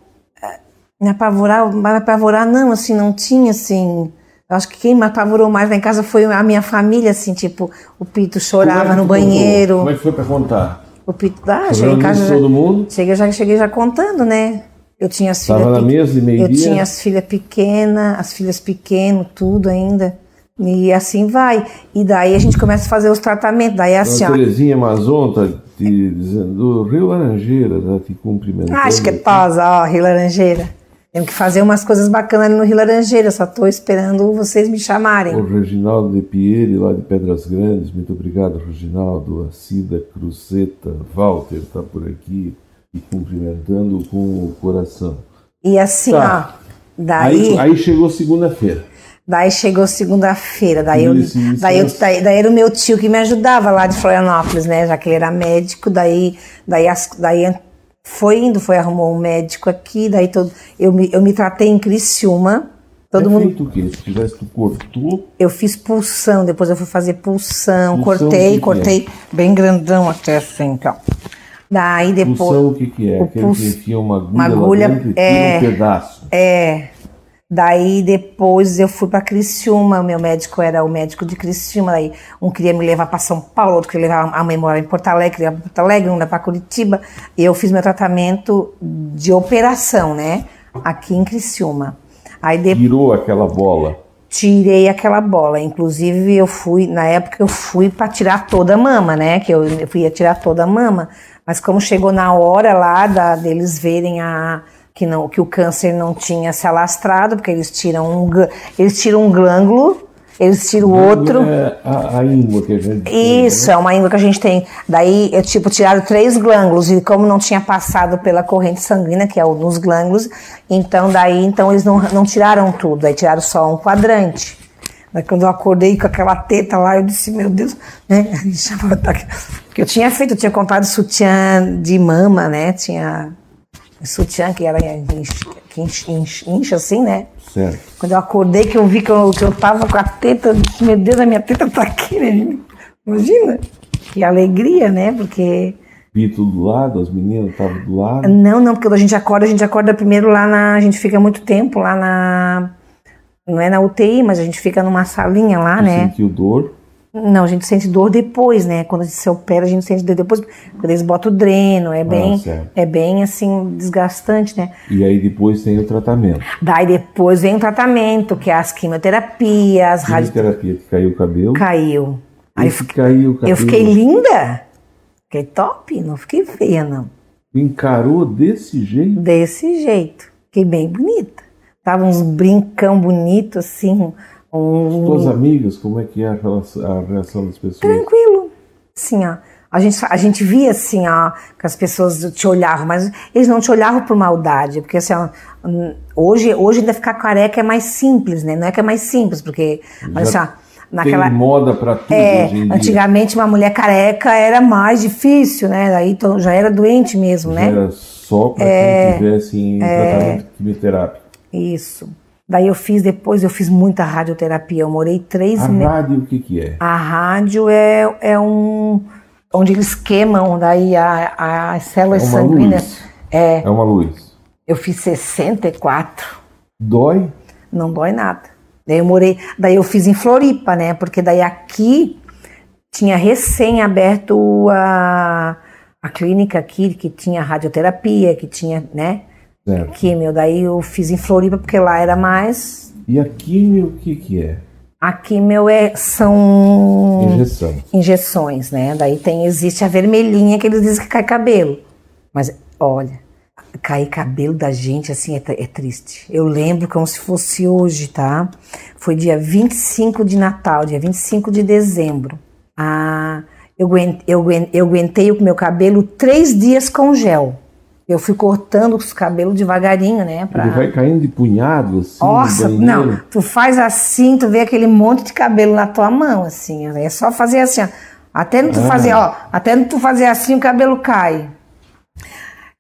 Me apavorar, me apavorar não, assim, não tinha, assim. Eu acho que quem me apavorou mais lá em casa foi a minha família, assim, tipo, o Pito chorava é no banheiro. contou? Como é que foi para contar? O Pito, ah, cheguei em casa. todo mundo? Cheguei já, cheguei já contando, né? Eu tinha as filhas. Tava na mesa de Eu meio-dia? tinha as filhas pequenas, as filhas pequenas, tudo ainda. E assim vai. E daí a gente começa a fazer os tratamentos. Daí é assim, Dona ó. Terezinha Mazon tá te dizendo, do Rio Laranjeira, tá te cumprimentando. Ah, Acho que é tosa, ó, Rio Laranjeira. Temos que fazer umas coisas bacanas no Rio Laranjeira. Só tô esperando vocês me chamarem. O Reginaldo de Pieri, lá de Pedras Grandes, muito obrigado, Reginaldo. A Cida Cruzeta, Walter está por aqui e cumprimentando com o coração. E assim, Tá. ó. Daí, Aí, aí chegou segunda-feira. Daí chegou segunda-feira. Daí, eu, Isso, isso, daí, eu, isso. daí, daí era o meu tio que me ajudava lá de Florianópolis, né? Já que ele era médico. Daí, daí, as, daí foi indo, foi arrumou um médico aqui. Daí todo, eu, me, eu me tratei em Criciúma. Todo é mundo. o quê? Se tivesse, tu cortou, Eu fiz pulsão, depois eu fui fazer pulsão, Pulsão, cortei, que que cortei bem grandão até assim, então. Daí depois. pulsão o que que é? o Aquele pulso- que enfia uma agulha, uma agulha, é. um pedaço. É. Daí depois eu fui para Criciúma, o meu médico era o médico de Criciúma, daí um queria me levar para São Paulo, outro queria levar a mãe morar em Porto Alegre, queria para Porto Alegre, um para Curitiba, e eu fiz meu tratamento de operação, né, aqui em Criciúma. Aí Tirou aquela bola. tirei aquela bola. Inclusive, eu fui, na época, eu fui para tirar toda a mama, né? Que eu, eu ia tirar toda a mama. Mas como chegou na hora lá da, deles verem a, que, não, que o câncer não tinha se alastrado, porque eles tiram um, eles tiram um glândulo, eles tiram o outro. É a, a íngua que a gente tem, Isso, né? é uma íngua que a gente tem. Daí, eu, tipo, tiraram três glândulos e como não tinha passado pela corrente sanguínea, que é o nos glândulos, então daí, então eles não, não tiraram tudo, aí tiraram só um quadrante. Daí quando eu acordei com aquela teta lá, eu disse, meu Deus, né? Porque eu tinha feito, eu tinha comprado sutiã de mama, né? Tinha sutiã que era incha, que incha, incha, incha assim, né? Certo. Quando eu acordei, que eu vi que eu, que eu tava com a teta, meu Deus, a minha teta tá aqui, né? Imagina. Que alegria, né? Porque. Pito do lado, as meninas estavam do lado. Não, não, porque quando a gente acorda, a gente acorda primeiro lá na. A gente fica muito tempo lá na. Não é na UTI, mas a gente fica numa salinha lá, Tu né? sentiu dor. Não, a gente sente dor depois, né? Quando a gente se opera, a gente sente dor depois, quando eles botam o dreno, é bem, certo. é bem assim, desgastante, né? E aí depois tem o tratamento. Daí depois vem o tratamento, que é as quimioterapias, rádio Radioterapia que caiu o cabelo. caiu. Aí eu fiquei, caiu o cabelo. eu fiquei linda, fiquei top, não fiquei feia, não. Encarou desse jeito. Desse jeito, fiquei bem bonita. Tava uns brincão bonito, assim, um, Tuas amigas, como é que é a reação das pessoas? tranquilo. Assim, ó. A gente, a gente via assim, ó, que as pessoas te olhavam, mas eles não te olhavam por maldade, porque assim, ó, hum, hoje, hoje ainda ficar careca é mais simples, né? Não é que é mais simples, porque Já só, naquela Tem moda pra tudo é, antigamente uma mulher careca era mais difícil, né? Daí então, já era doente mesmo, né? Era só para É, quem tivesse em tratamento quimioterápico. Isso. Daí eu fiz depois, eu fiz muita radioterapia. Eu morei três A meses. rádio, o que que é? A rádio é, é um. onde eles queimam daí a- a- as células É sanguíneas. É, É uma luz. Eu fiz 64. Dói? Não dói nada. Daí eu morei, daí eu fiz em Floripa, né? Porque daí aqui tinha recém aberto a, a clínica aqui, que tinha radioterapia, que tinha, né? Certo. Químio. Daí eu fiz em Floripa, porque lá era mais. E a químio, o que que é? A químio é, são Injeção. injeções, né? Daí tem, existe a vermelhinha que eles dizem que cai cabelo. Mas olha, cair cabelo da gente assim é, é triste. Eu lembro como se fosse hoje, tá? Foi dia 25 de Natal, dia 25 de dezembro. Ah, eu, aguentei, eu, aguentei, eu aguentei o meu cabelo três dias com gel. Eu fui cortando os cabelos devagarinho, né? Pra... Ele vai caindo de punhado, assim, Nossa, não, tu faz assim, tu vê aquele monte de cabelo na tua mão, assim, é só fazer assim, ó. Até não tu Ah. fazer, ó, até não tu fazer assim, o cabelo cai.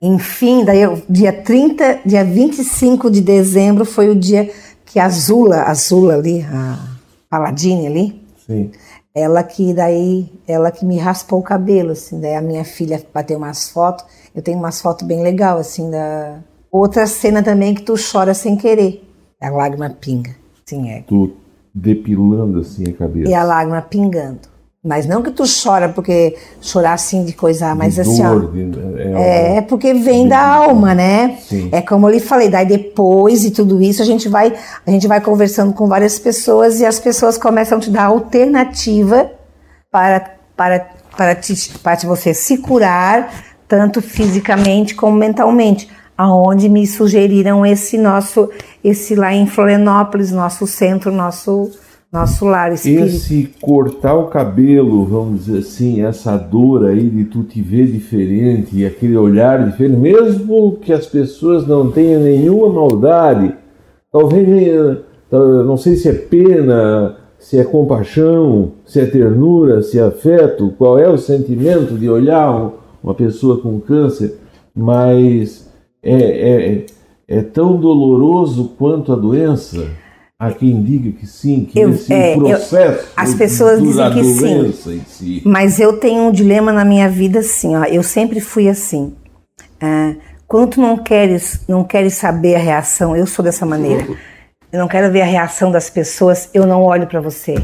Enfim, daí eu, dia 30, dia 25 de dezembro foi o dia que a Zula, a Zula ali, a Paladine ali, Sim. ela que daí, ela que me raspou o cabelo, assim, daí a minha filha bateu umas fotos, eu tenho umas fotos bem legal, assim, da... Outra cena também que tu chora sem querer, a lágrima pinga, sim, é. Tu depilando assim a cabeça. E a lágrima pingando. Mas não que tu chora porque chorar assim de coisa, mas de assim, ó, dor, de- é, é, é porque vem da alma, né? Sim. É como eu lhe falei, daí depois de tudo isso a gente vai a gente vai conversando com várias pessoas e as pessoas começam a te dar alternativa para para para, te, para você se curar tanto fisicamente como mentalmente. Aonde me sugeriram esse nosso esse lá em Florianópolis, nosso centro, nosso nosso lar. Esse cortar o cabelo, vamos dizer assim, essa dor aí de tu te ver diferente aquele olhar diferente, mesmo que as pessoas não tenham nenhuma maldade, talvez, tal- não sei se é pena, se é compaixão, se é ternura, se é afeto, qual é o sentimento de olhar uma pessoa com câncer, mas é, é, é tão doloroso quanto a doença. Há quem diga que sim, que Eu- esse é, eu- processo as pessoas dizem que sim. si. Mas eu tenho um dilema na minha vida assim, ó. Eu sempre fui assim. Ah, quando tu não queres, não queres saber a reação, eu sou dessa maneira. Eu não quero ver a reação das pessoas, eu não olho pra você.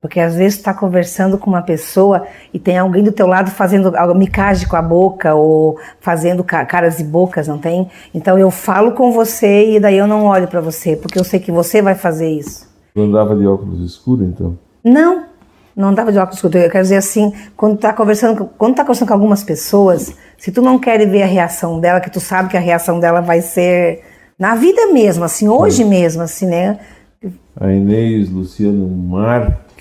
Porque às vezes tu tá conversando com uma pessoa e tem alguém do teu lado fazendo algo, micagem com a boca ou fazendo ca- caras e bocas, não tem? Então eu falo com você e daí eu não olho pra você, porque eu sei que você vai fazer isso. Tu andava de óculos escuros, então? Não, não dava de óculos escuros. Eu quero dizer assim, quando tá conversando, quando tá conversando com algumas pessoas, se tu não quer ver a reação dela, que tu sabe que a reação dela vai ser na vida mesmo, assim, hoje mesmo, assim, né? A Inês Luciano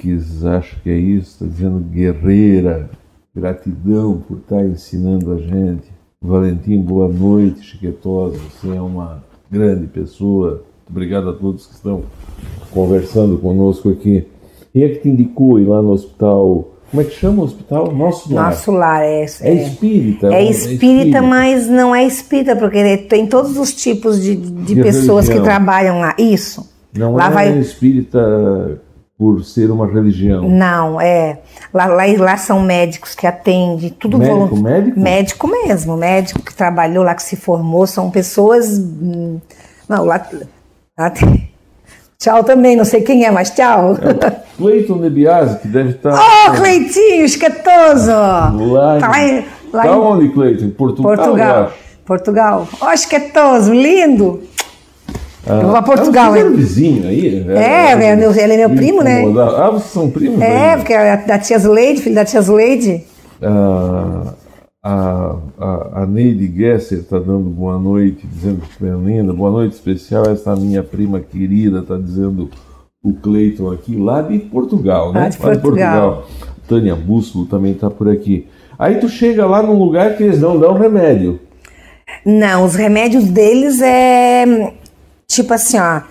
Marques, acho que é isso, está dizendo guerreira, gratidão por estar ensinando a gente. Valentim, boa noite, Chiquetosa, você é uma grande pessoa. Obrigado a todos que estão conversando conosco aqui. Quem é que te indicou ir lá no hospital? Como é que chama o hospital? Nosso Lar. Nosso lar é, É espírita. é não? espírita, mas não é espírita, porque tem todos os tipos de, de De pessoas que religião. trabalham lá. Isso. Não lá é vai- espírita por ser uma religião. Não, é. Lá, lá, lá são médicos que atendem, tudo Médico, voluntário. médico? Médico mesmo, médico que trabalhou lá, que se formou, são pessoas. hum, Não, lá. lá tem- Tchau também, não sei quem é, mas tchau. Cleiton de Biasi, que deve estar. Oh, Cleitinho, esquetoso! Lá, Tá lá em, lá tá em onde, Cleiton? Portugal. Portugal. Portugal. Ó, esquetoso, lindo! Ah, Eu vou a Portugal, é hein? vizinho aí. É, é meu- ele é meu primo, né? Ah, vocês são primos? É, aí? porque é da tia Zuleide, filho da tia Zuleide. Ah, a, a, a Neide Gesser está dando boa noite, dizendo que é linda. Boa noite especial. Essa minha prima querida está dizendo o Cleiton aqui, lá de Portugal, né? Lá de Portugal. Tânia Bússulo também está por aqui. Aí tu chega lá num lugar que eles não dão remédio. Não, os remédios deles é tipo assim, ó.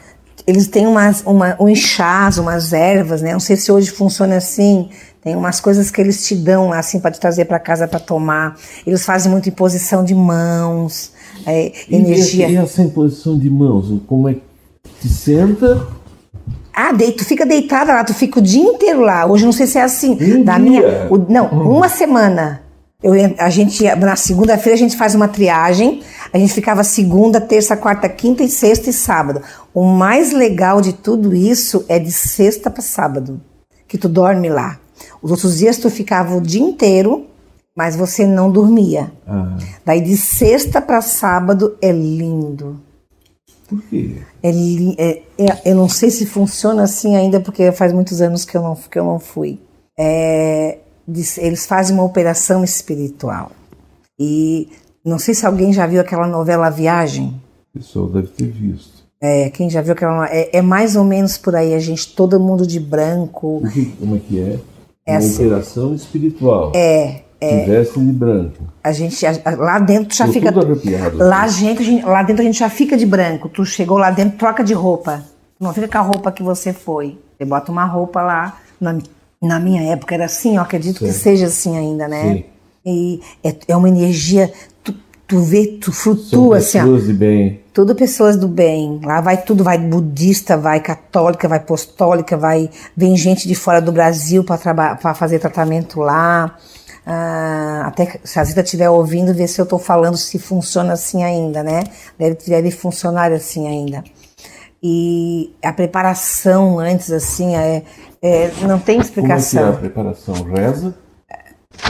Eles têm umas, uma, um chás, umas ervas, né? Não sei se hoje funciona assim. Tem umas coisas que eles te dão lá, assim, para te trazer para casa para tomar. Eles fazem muita imposição de mãos, é, energia. E, e essa imposição de mãos, como é que te senta? Ah, dei, tu fica deitada lá, tu fica o dia inteiro lá. Hoje não sei se é assim. Um da dia? Hum. minha, o- não, uma semana. Eu, a gente, na segunda-feira a gente faz uma triagem, A gente ficava segunda, terça, quarta, quinta e sexta e sábado. O mais legal de tudo isso é de sexta para sábado, que tu dorme lá. Os outros dias tu ficava o dia inteiro, mas você não dormia. Ah, Daí de sexta para sábado é lindo. por quê? É, é- é- eu não sei se funciona assim ainda, porque faz muitos anos que eu não, que eu não fui. É, eles fazem uma operação espiritual. E não sei se alguém já viu aquela novela Viagem. O pessoal deve ter visto. É, quem já viu aquela. É, é mais ou menos por aí, a gente, todo mundo de branco. Como é que é? É Uma assim. operação espiritual. É, Que veste de branco. a gente. a- a- lá dentro já Tô fica. todo arrepiado. Lá, gente- lá dentro a gente já fica de branco. Tu chegou lá dentro, troca de roupa. Não fica com a roupa que você foi. Você bota uma roupa lá. Na, minha época era assim, eu acredito que Sim. seja assim ainda, né? Sim. E é, é uma energia. Tu, tu vê, tu flutua assim, ó. pessoas de bem. Tudo pessoas do bem. Lá vai tudo, vai budista, vai católica, vai apostólica, vai vem gente de fora do Brasil para fazer tratamento lá. Ah, até se a Zita estiver ouvindo, ver se eu estou falando se funciona assim ainda, né? Deve, deve funcionar assim ainda. E a preparação antes, assim, é, é- não tem Como é é a explicação. preparação? Reza?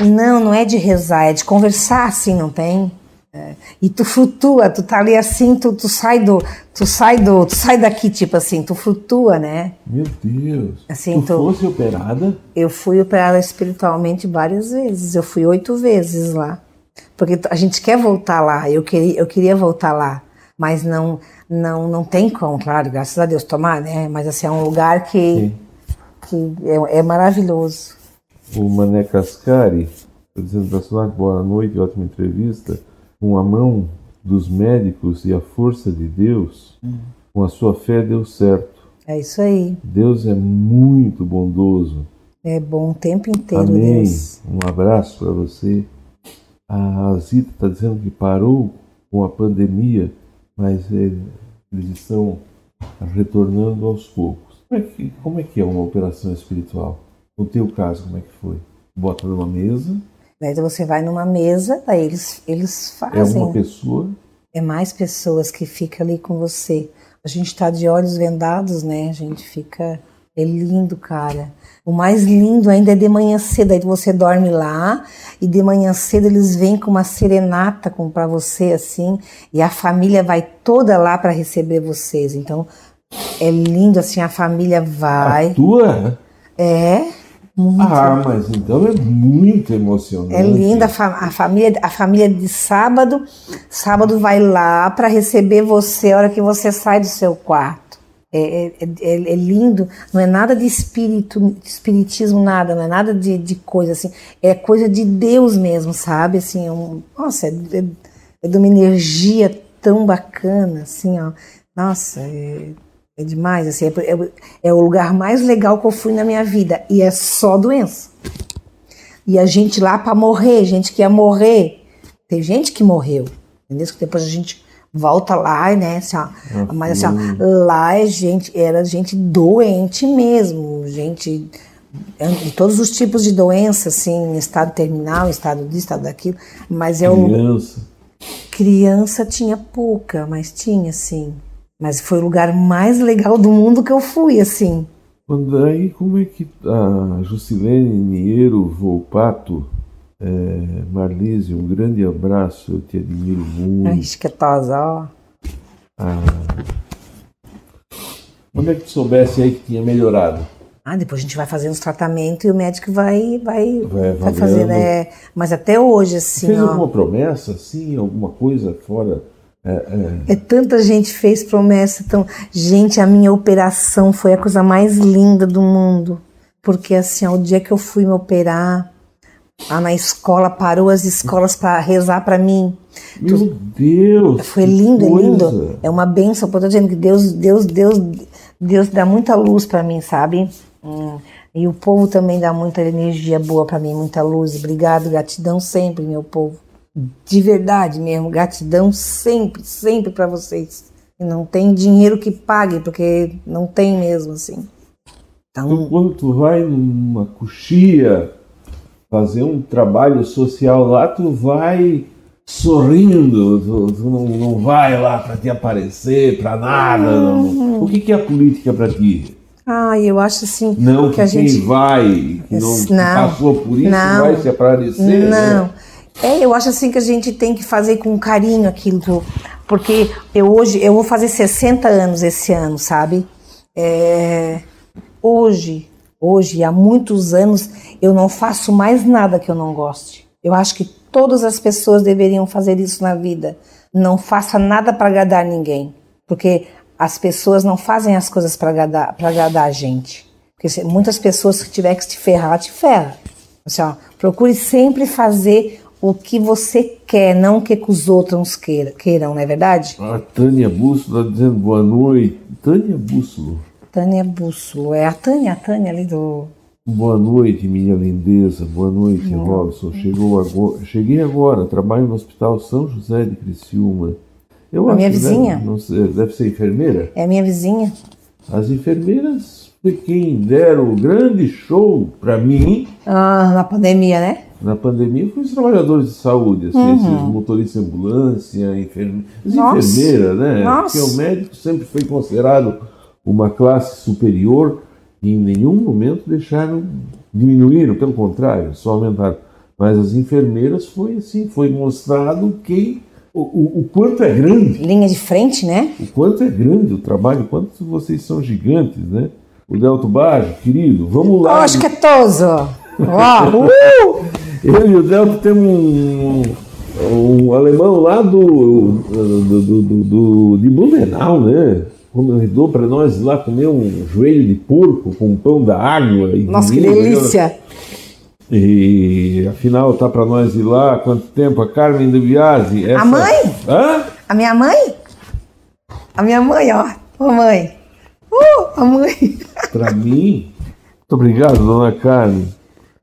Não, não é de rezar, é de conversar assim, não tem? É. E tu flutua, tu tá ali assim, tu, tu sai do, tu sai do, tu sai daqui tipo assim, tu flutua, né? Meu Deus. Assim, tu tô- fosse operada? Eu fui operada espiritualmente várias vezes, eu fui oito vezes lá, porque a gente quer voltar lá, eu queria, eu queria voltar lá, mas não, não, não tem como, claro, graças a Deus tomar, né? Mas assim é um lugar que, Sim. que é, é maravilhoso. O Mané Cascari, está dizendo para boa noite, ótima entrevista. Com a mão dos médicos e a força de Deus, com a sua fé deu certo. É isso aí, Deus é muito bondoso. é bom o tempo inteiro, Amém. Deus. Um abraço para você. A Zita está dizendo que parou com a pandemia, mas eh, eles estão retornando aos poucos. Como é, que, como é que é uma operação espiritual? No teu caso, como é que foi? Bota numa mesa, Daí você vai numa mesa, daí eles, eles é fazem. uma pessoa, É mais pessoas que ficam ali com você. A gente está de olhos vendados, né? A gente fica. É lindo, cara. O mais lindo ainda é de manhã cedo. Aí você dorme lá e de manhã cedo eles vêm com uma serenata para você, assim. E a família vai toda lá para receber vocês. Então é lindo, assim. A família a vai. tua? É. Muito Ah, mas então é muito emocionante. É linda a, fa- a família, a família de sábado. Sábado vai lá para receber você a hora que você sai do seu quarto. É, é- é- é lindo, não é nada de espírito, espiritismo, nada, não é nada de, de coisa assim. É coisa de Deus mesmo, sabe? Assim, é um, nossa, é, é, é de uma energia tão bacana, assim, ó. Nossa, é, é demais, assim, é, é- é o lugar mais legal que eu fui na minha vida. E é só doença. E a gente lá para morrer, gente que ia morrer. Tem gente que morreu, entendeu? Que depois a gente volta lá, né? Assim, ó, mas assim, ó, lá é gente, era gente doente mesmo, gente de todos os tipos de doença, assim, em estado terminal, estado disso, estado daquilo. Mas é o Criança. criança tinha pouca, mas tinha sim. Mas foi o lugar mais legal do mundo que eu fui, assim. Aí, como é que a Juscelene Niero Volpato, é, Marlise, um grande abraço, eu te admiro muito. Ai, esquetosa, ó. Quando é que tu soubesse aí que tinha melhorado? Ah, depois a gente vai fazendo os tratamentos e o médico vai vai, Vai vai né? Mas até hoje, assim, Fez ó. alguma promessa, assim, alguma coisa fora? É, é, É tanta gente fez promessa, tão... gente, a minha operação foi a coisa mais linda do mundo, porque assim, ó, o dia que eu fui me operar, lá na escola parou as escolas para rezar para mim. Meu Deus! Foi que lindo, é coisa. lindo. É uma benção, eu tô dizendo que Deus, Deus, Deus, Deus dá muita luz para mim, sabe? Hum, E o povo também dá muita energia boa para mim, muita luz. Obrigado, gratidão sempre, meu povo. De verdade mesmo, gratidão sempre, sempre para vocês. E não tem dinheiro que pague, porque não tem mesmo, assim. Então, Então, quando tu vai numa coxia fazer um trabalho social lá, tu vai sorrindo, tu, tu não, não, vai lá para te aparecer, para nada. Uhum. O que, que é a política para ti? Ah, eu acho assim. Não, que, que a gente vai, que não, não passou por isso, não, vai se aparecer. Né? Não. Né? É, eu acho assim que a gente tem que fazer com carinho aquilo, porque eu hoje, eu vou fazer 60 anos esse ano, sabe? É, hoje, hoje, há muitos anos, eu não faço mais nada que eu não goste. Eu acho que todas as pessoas deveriam fazer isso na vida. Não faça nada para agradar ninguém, porque as pessoas não fazem as coisas para agradar, agradar a gente. Porque muitas pessoas que tiver que te ferrar, te ferra. Assim, ó, procure sempre fazer o que você quer, não o que os outros queiram, queiram não é verdade? A Tânia Bússolo está dizendo boa noite. Tânia Bússolo. Tânia Bússolo. É a Tânia, a Tânia ali do. Boa noite, minha lindeza. Boa noite, Não. Robson. Chegou agora, cheguei agora. Trabalho no Hospital São José de Criciúma. Eu a minha vizinha? Deve, sei, deve ser enfermeira? É a minha vizinha. As enfermeiras foi quem deram o grande show para mim. Ah, na pandemia, né? Na pandemia foi os trabalhadores de saúde, assim, uhum. esses motoristas de ambulância, enferme... as enfermeiras, né? Nossa. Porque o médico sempre foi considerado uma classe superior e em nenhum momento deixaram, diminuíram, pelo contrário, só aumentaram. Mas as enfermeiras foi assim, foi mostrado quem o, o, o, quanto é grande. Linha de frente, né? O quanto é grande o trabalho, o quanto vocês são gigantes, né? O Delto Baggio, querido, vamos lá. Acho que é toso. uh! Eu e o Delto temos um, um alemão lá do, do, do, do, do de Blumenau, né? Convidou para nós ir lá comer um joelho de porco com pão da água. Nossa, que delícia! E afinal tá para nós ir lá quanto tempo? A Carmen de Biasi. Essa... A mãe? Hã? A minha mãe? A minha mãe, ó. Ô mãe. Uh, a mãe. Para mim, muito obrigado, dona Carmen.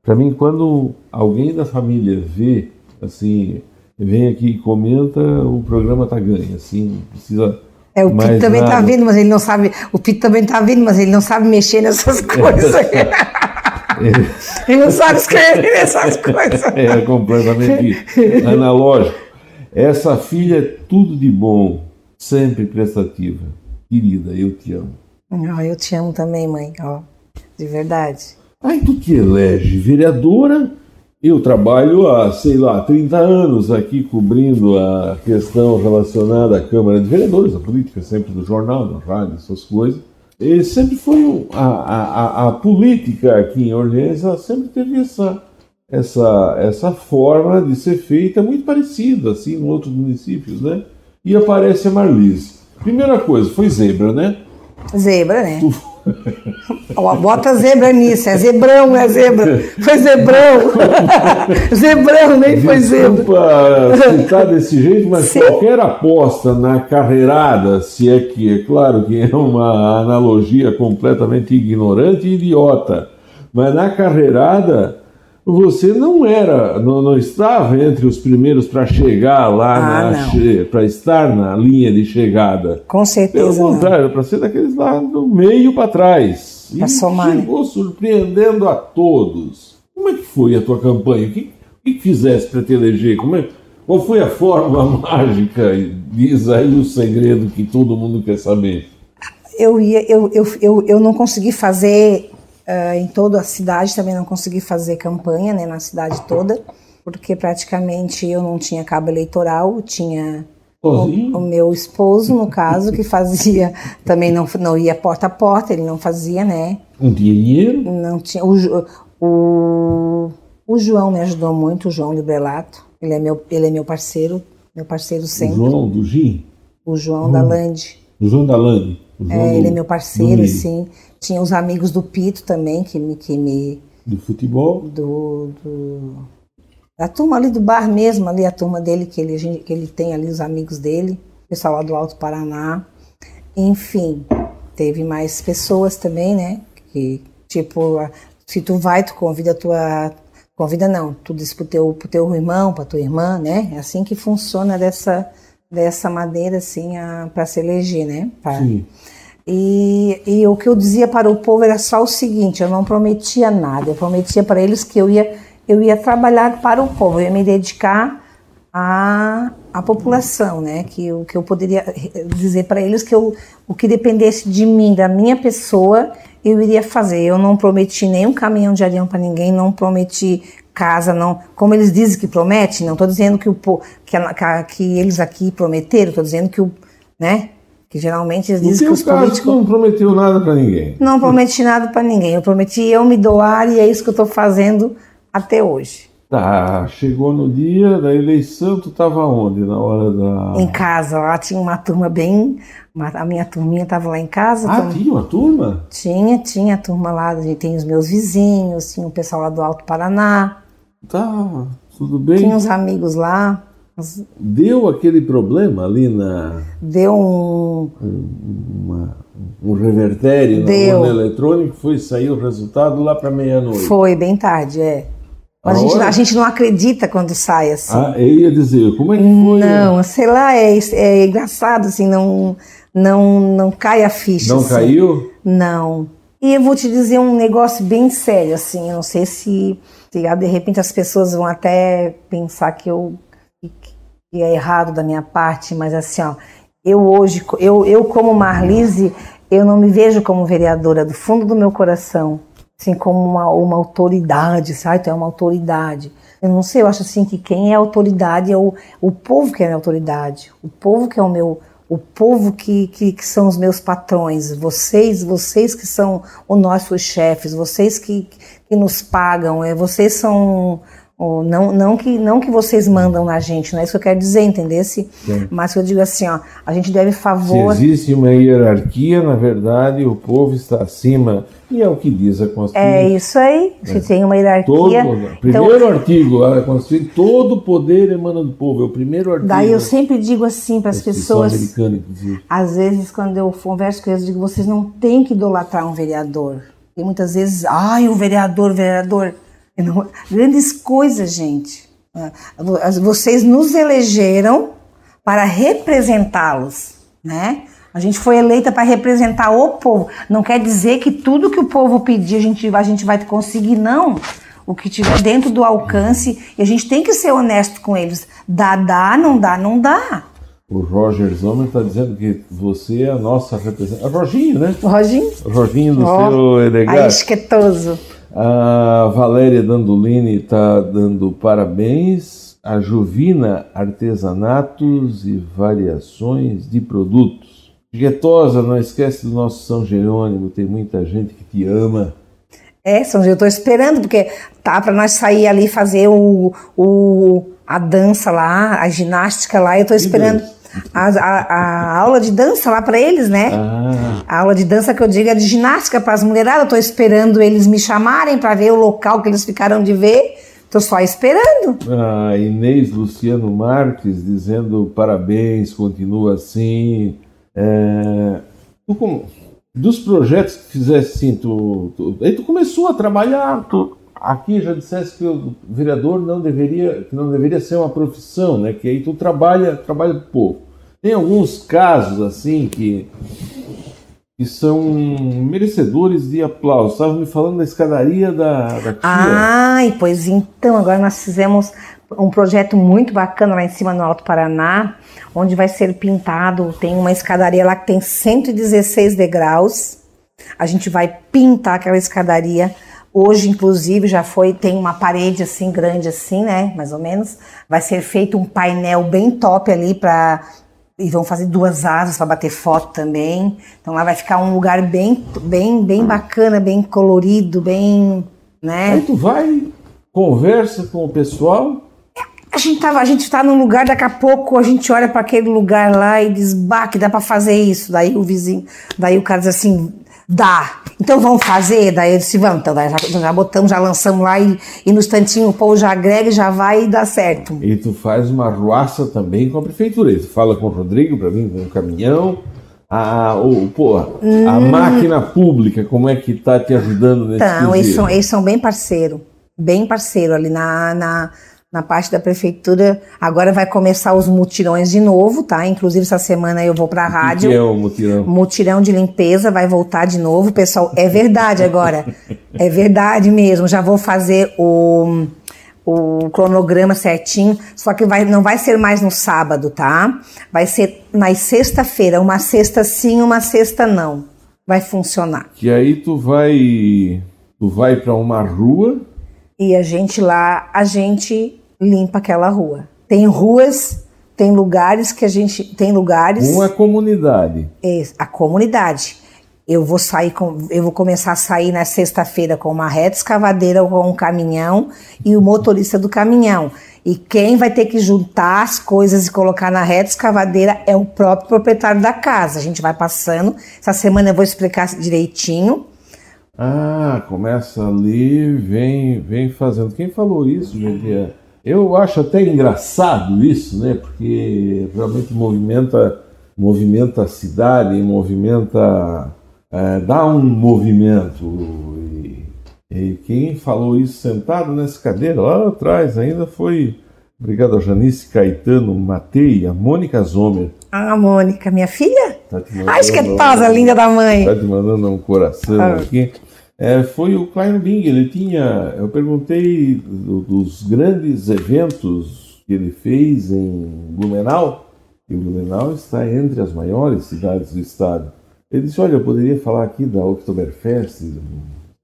Para mim, quando alguém da família vê, assim, vem aqui e comenta, o programa tá ganho. Assim, precisa é, o Pito também está vendo, mas ele não sabe. O Pito também está vendo, mas ele não sabe mexer nessas coisas. ele não sabe escrever nessas coisas. É completamente analógico. Essa filha é tudo de bom, sempre prestativa. Querida, eu te amo. Oh, eu te amo também, mãe. Oh, de verdade. Aí tu te elege vereadora eu trabalho há, sei lá, 30 anos aqui cobrindo a questão relacionada à Câmara de Vereadores, a política sempre do jornal, da rádio, essas coisas. E sempre foi a, a, a, política aqui em Orleans, ela sempre teve essa, essa, essa forma de ser feita muito parecida, assim, em outros municípios, né? E aparece a Marlise. Primeira coisa, foi zebra, né? Zebra, né? Tu Bota zebra nisso, é zebrão, é zebra. Foi zebrão. zebrão, nem foi zebra. Desculpa citar desse jeito, mas Sim. qualquer aposta na carreirada, se é que, é claro que é uma analogia completamente ignorante e idiota, mas na carreirada você não era, não, não estava entre os primeiros para chegar lá, ah, para estar na linha de chegada. Com certeza. Pelo contrário, para ser daqueles lá do meio para trás. Para somar. Né? Chegou surpreendendo a todos. Como é que foi a tua campanha? O que, o que fizeste para te eleger? Como é, qual foi a fórmula mágica? Diz aí o segredo que todo mundo quer saber. Eu, ia, eu, eu, eu, eu não consegui fazer Uh, em toda a cidade também não consegui fazer campanha, né, na cidade toda, porque praticamente eu não tinha cabo eleitoral, tinha o, o, meu esposo, no caso, que fazia, também não, não ia porta a porta, ele não fazia, né? Um dinheiro? Não tinha. O, o, o João me ajudou muito, o João Librelato, ele é meu, ele é meu parceiro, meu parceiro sempre. O João do Gin? O João hum. da Lande. O João da Lande. É, ele é meu parceiro, sim. Tinha os amigos do Pito também, que me. Que me do futebol? Do, do, A turma ali do bar mesmo, ali, a turma dele, que ele, que ele tem ali, os amigos dele, pessoal lá do Alto Paraná. Enfim, teve mais pessoas também, né? Que, tipo, se tu vai, tu convida a tua. Convida não, tu diz pro teu, pro teu irmão, pra tua irmã, né? É assim que funciona dessa, dessa maneira, assim, para se eleger, né? Pra, Sim. E, e o que eu dizia para o povo era só o seguinte: eu não prometia nada, eu prometia para eles que eu ia, eu ia trabalhar para o povo, eu ia me dedicar a, a população, né? Que o que eu poderia dizer para eles que eu, o que dependesse de mim, da minha pessoa, eu iria fazer. Eu não prometi nenhum caminhão de areia para ninguém, não prometi casa, não. Como eles dizem que promete, não estou dizendo que, o, que, a, que eles aqui prometeram, estou dizendo que o, né? Que geralmente eles dizem que os caso, políticos. não prometeu nada para ninguém. Não prometi nada para ninguém. Eu prometi eu me doar e é isso que eu estou fazendo até hoje. Tá, chegou no dia da eleição, tu estava onde na hora da. Em casa, lá tinha uma turma bem. A minha turminha estava lá em casa. Ah, tinha uma turma? Tinha, tinha a turma lá, tem os meus vizinhos, tinha o pessoal lá do Alto Paraná. Tá, tudo bem. Tinha uns amigos lá. Deu aquele problema ali na. Deu um. um uma, um revertério Deu. na urna eletrônica, foi sair o resultado lá para meia-noite. Foi, bem tarde, é. Mas a, gente, a gente, não acredita quando sai assim. Ah, eu ia dizer, como é que foi? Não, sei lá, é, é engraçado, assim, não, não, não cai a ficha. Não assim. caiu? Não. E eu vou te dizer um negócio bem sério, assim, eu não sei se, se de repente as pessoas vão até pensar que eu que é errado da minha parte, mas assim, ó, eu hoje, eu, eu como Marlise, eu não me vejo como vereadora do fundo do meu coração assim, como uma, uma autoridade, sabe? Tu é uma autoridade. Eu não sei, eu acho assim que quem é autoridade é o, o povo que é a autoridade, o povo que é o meu, o povo que, que, que, são os meus patrões, vocês, vocês que são os nossos chefes, vocês que, que nos pagam, é, vocês são não, não, que, não que vocês mandam na gente, não é isso que eu quero dizer, entendesse? Mas eu digo assim, ó, a gente deve favor. Se existe uma hierarquia, na verdade, o povo está acima, e é o que diz a Constituição. É isso aí, se é. tem uma hierarquia. Todo, então primeiro então, artigo, a Constituição, todo poder emana do povo, é o primeiro artigo. Daí eu sempre digo assim para as pessoas. Às vezes, quando eu converso com eles, eu digo: vocês não têm que idolatrar um vereador. E muitas vezes, ai, o vereador, o vereador. Grandes coisas, gente. Ah, vocês nos elegeram para representá-los, né? A gente foi eleita para representar o povo. Não quer dizer que tudo que o povo pedir a gente, a gente vai conseguir, não. O que tiver dentro do alcance, e a gente tem que ser honesto com eles. Dá, dá, não dá, não dá. O Roger Zomer está dizendo que você é a nossa representante. É Roginho, né? O Roginho. O Roginho do oh, seu elegante. Aí, esquetoso. A Valéria Dandolini está dando parabéns. A Juvina Artesanatos e Variações de Produtos. Guetosa, não esquece do nosso São Jerônimo, tem muita gente que te ama. É, São Jerônimo, eu estou esperando, porque tá para nós sair ali fazer o, o, a dança lá, a ginástica lá, eu estou esperando a, a, a, aula de dança lá para eles, né? Ah. A aula de dança que eu digo é de ginástica para as mulheradas. Eu tô esperando eles me chamarem para ver o local que eles ficaram de ver. Tô só esperando. A Inês Luciano Marques dizendo parabéns, continua assim. É, tu, como, dos projetos que fizesse assim, tu, tu, aí tu começou a trabalhar, tu, aqui já dissesse que o vereador não deveria, que não deveria ser uma profissão, né? Que aí tu trabalha, trabalha pouco. Tem alguns casos assim que que são merecedores de aplauso. Estava me falando da escadaria da, da tia. Ai, pois então, agora nós fizemos um projeto muito bacana lá em cima no Alto Paraná, onde vai ser pintado, tem uma escadaria lá que tem 116 degraus. A gente vai pintar aquela escadaria Hoje, inclusive, já foi, tem uma parede assim grande assim, né? Mais ou menos. Vai ser feito um painel bem top ali para e vão fazer duas asas para bater foto também. Então lá vai ficar um lugar bem, bem, bem bacana, bem colorido, bem, né? Aí tu vai, conversa com o pessoal. A gente tava, a gente tá num lugar, daqui a pouco a gente olha para aquele lugar lá e diz, bah, que dá para fazer isso. Daí o vizinho, daí o cara diz assim, Dá. Então vamos fazer? Daí eu disse, vamos, então já, já botamos, já lançamos lá e, e no instantinho o povo já agrega e já vai e dá certo. E tu faz uma ruaça também com a prefeitura. Tu fala com o Rodrigo para vir com um caminhão. A, o, pô, hum. a máquina pública, como é que tá te ajudando nesse Então, eles são, eles são bem parceiro, bem parceiro ali na, na na parte da prefeitura. Agora vai começar os mutirões de novo, tá? Inclusive essa semana eu vou para a rádio. Que é o mutirão? Mutirão de limpeza vai voltar de novo, pessoal. É verdade agora. é verdade mesmo. Já vou fazer o o cronograma certinho, só que vai, não vai ser mais no sábado, tá? Vai ser na sexta-feira, uma sexta sim, uma sexta não. Vai funcionar. Que aí tu vai tu vai para uma rua e a gente lá, a gente limpa aquela rua. Tem ruas, tem lugares que a gente tem lugares. Uma comunidade. É, a comunidade. Eu vou sair com, eu vou começar a sair na sexta-feira com uma reta escavadeira ou com um caminhão e o motorista do caminhão. E quem vai ter que juntar as coisas e colocar na reta escavadeira é o próprio proprietário da casa. A gente vai passando. Essa semana eu vou explicar direitinho. Ah, começa ali, vem, vem fazendo. Quem falou isso, gente? Eu acho até engraçado isso, né? Porque realmente movimenta, movimenta a cidade, movimenta é, dá um movimento. E, e, quem falou isso sentado nessa cadeira lá atrás ainda foi, obrigado a Janice Caetano Matei, a Mônica Zomer. Ah, Mônica, minha filha? Tá Acho que é tosa linda da mãe. Está te mandando um coração ah. aqui. É, foi o Klein Bing, ele tinha. Eu perguntei do, dos grandes eventos que ele fez em Blumenau, e Blumenau está entre as maiores cidades do estado. Ele disse, olha, eu poderia falar aqui da Oktoberfest,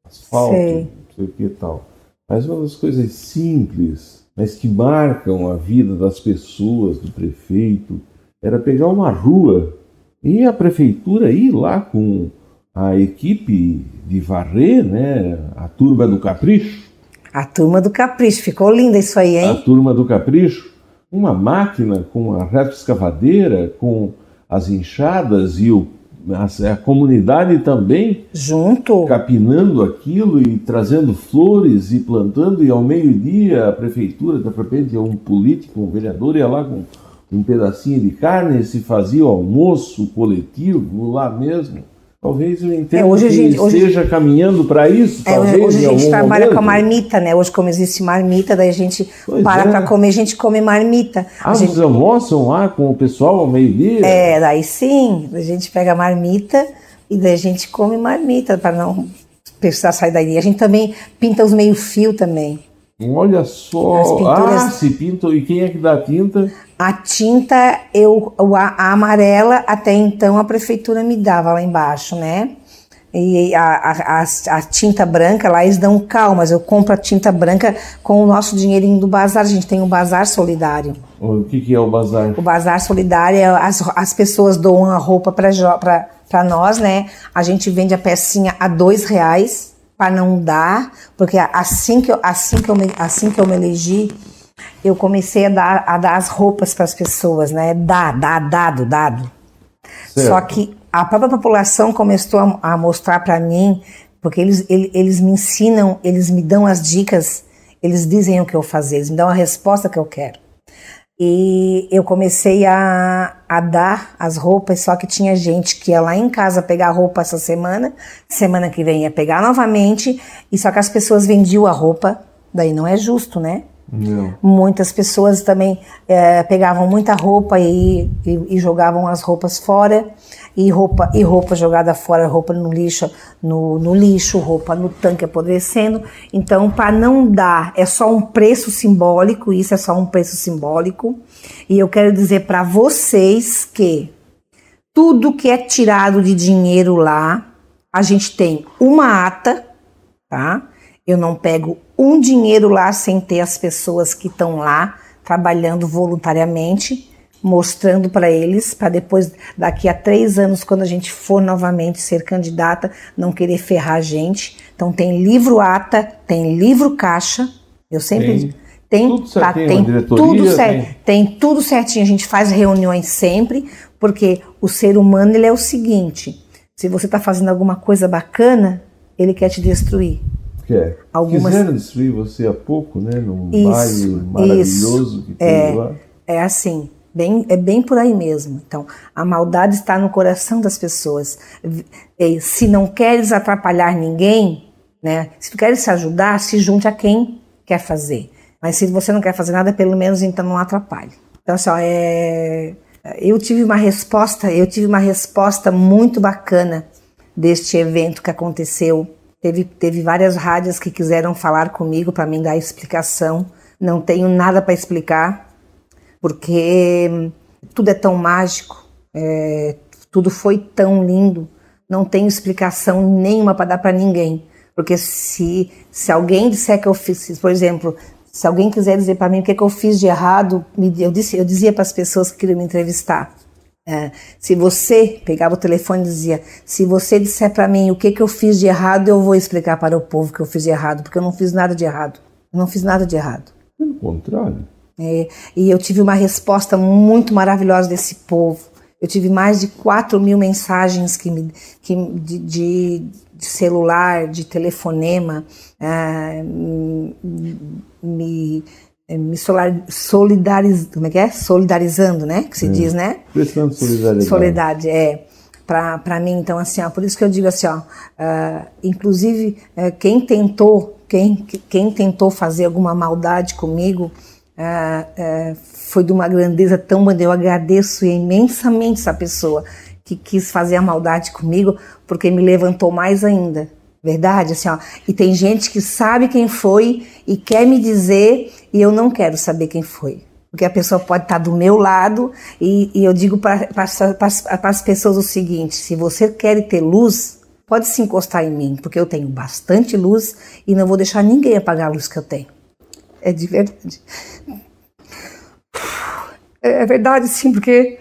asfalto, sei. não sei o que e tal. Mas uma das coisas simples, mas que marcam a vida das pessoas, do prefeito, era pegar uma rua e a prefeitura ir lá com a equipe de varrer, né, a turma do Capricho. A turma do Capricho, ficou linda isso aí, hein? A turma do Capricho, uma máquina com a reta escavadeira, com as enxadas e o a, a comunidade também junto. capinando aquilo e trazendo flores e plantando. E ao meio-dia a prefeitura de repente um político um vereador ia lá com um pedacinho de carne e se fazia o almoço coletivo lá mesmo Talvez eu entenda é, hoje que gente, esteja hoje, caminhando para isso. É, talvez, hoje a gente trabalha momento. com a marmita, né? Hoje, como existe marmita, daí a gente pois para é. para comer, a gente come marmita. Ah, gente, vocês almoçam lá com o pessoal ao meio-dia? É, daí sim. A gente pega a marmita e daí a gente come marmita para não precisar sair daí. A gente também pinta os meio-fio também. Olha só. Ah, se pinta. E quem é que dá tinta? A tinta, eu, a, a, amarela, até então a prefeitura me dava lá embaixo, né? E a, a, a, tinta branca, lá eles dão calmas. Eu compro a tinta branca com o nosso dinheirinho do bazar. A gente tem um bazar solidário. O que, que é o bazar? O bazar solidário é as, as pessoas doam a roupa para nós, né? A gente vende a pecinha a dois reais para não dar, porque assim que eu, assim que eu, me, assim que eu me elegi, eu comecei a dar, a dar as roupas para as pessoas, né? Dar, dar, dado, dado. Certo. Só que a própria população começou a, a mostrar para mim, porque eles, eles, eles me ensinam, eles me dão as dicas, eles dizem o que eu fazer, eles me dão a resposta que eu quero. E eu comecei a, a dar as roupas, só que tinha gente que ia lá em casa pegar roupa essa semana, semana que vem ia pegar novamente, e só que as pessoas vendiam a roupa, daí não é justo, né? Não. Muitas pessoas também é, pegavam muita roupa e, e, e, jogavam as roupas fora e roupa e roupa jogada fora, roupa no lixo, no, no lixo, roupa no tanque apodrecendo. Então, para não dar, é só um preço simbólico. Isso é só um preço simbólico. E eu quero dizer para vocês que tudo que é tirado de dinheiro lá, a gente tem uma ata, tá? Eu não pego um dinheiro lá sem ter as pessoas que estão lá trabalhando voluntariamente, mostrando para eles, para depois, daqui a três anos, quando a gente for novamente ser candidata, não querer ferrar a gente. Então tem livro ata, tem livro caixa. Eu sempre tem, tem tudo tá, tem tudo tem... tem tudo certinho. A gente faz reuniões sempre, porque o ser humano ele é o seguinte: se você está fazendo alguma coisa bacana, ele quer te destruir. Quer. Algumas... Você há pouco, né? Num isso, baile maravilhoso isso. que tem é, lá. É assim, bem, é bem por aí mesmo. Então, a maldade está no coração das pessoas. E, se não queres atrapalhar ninguém, né? Se queres se ajudar, se junte a quem quer fazer. Mas se você não quer fazer nada, pelo menos então não atrapalhe. Então, assim, ó, é... eu tive uma resposta, eu tive uma resposta muito bacana deste evento que aconteceu Teve, teve várias rádios que quiseram falar comigo para me dar explicação não tenho nada para explicar, porque tudo é tão mágico, é, tudo foi tão lindo, não tenho explicação nenhuma para dar para ninguém. Porque se, se alguém disser que eu fiz, por exemplo, se alguém quiser dizer para mim o que, que eu fiz de errado, eu, disse, eu dizia para as pessoas que queriam me entrevistar. É, se você pegava o telefone e dizia, se você disser para mim o que, que eu fiz de errado, eu vou explicar para o povo que eu fiz de errado, porque eu não fiz nada de errado. Eu não fiz nada de errado. Pelo contrário. É, e eu tive uma resposta muito maravilhosa desse povo. Eu tive mais de 4 mil mensagens que me, que, de, de, de celular, de telefonema, é, me, me solidarizando, como é que é? Solidarizando, né? Que se é. diz, né? Prestando solidariedade. Solidariedade, é. Para mim, então, assim, ó, por isso que eu digo assim, ó, uh, inclusive, uh, quem tentou, quem, quem tentou fazer alguma maldade comigo, uh, foi de uma grandeza tão grande, eu agradeço imensamente essa pessoa que quis fazer a maldade comigo, porque me levantou mais ainda, Verdade, assim, ó. E tem gente que sabe quem foi e quer me dizer e eu não quero saber quem foi. Porque a pessoa pode estar do meu lado e, e eu digo para as pessoas o seguinte: se você quer ter luz, pode se encostar em mim, porque eu tenho bastante luz e não vou deixar ninguém apagar a luz que eu tenho. É de verdade. É verdade, sim, porque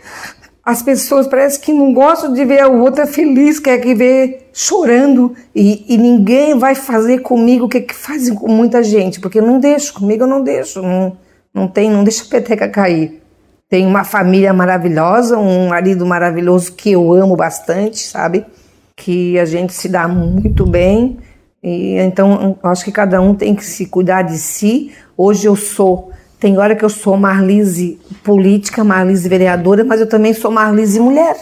as pessoas parece que não gostam de ver a outra feliz, quer que ver chorando e, e, ninguém vai fazer comigo o que, que fazem com muita gente, porque eu não deixo, comigo eu não deixo, não, não tem, não deixa a peteca cair. Tenho uma família maravilhosa, um marido maravilhoso que eu amo bastante, sabe? Que a gente se dá muito bem. E então acho que cada um tem que se cuidar de si. Hoje eu sou tem hora que eu sou Marlise política, Marlise vereadora, mas eu também sou Marlise mulher,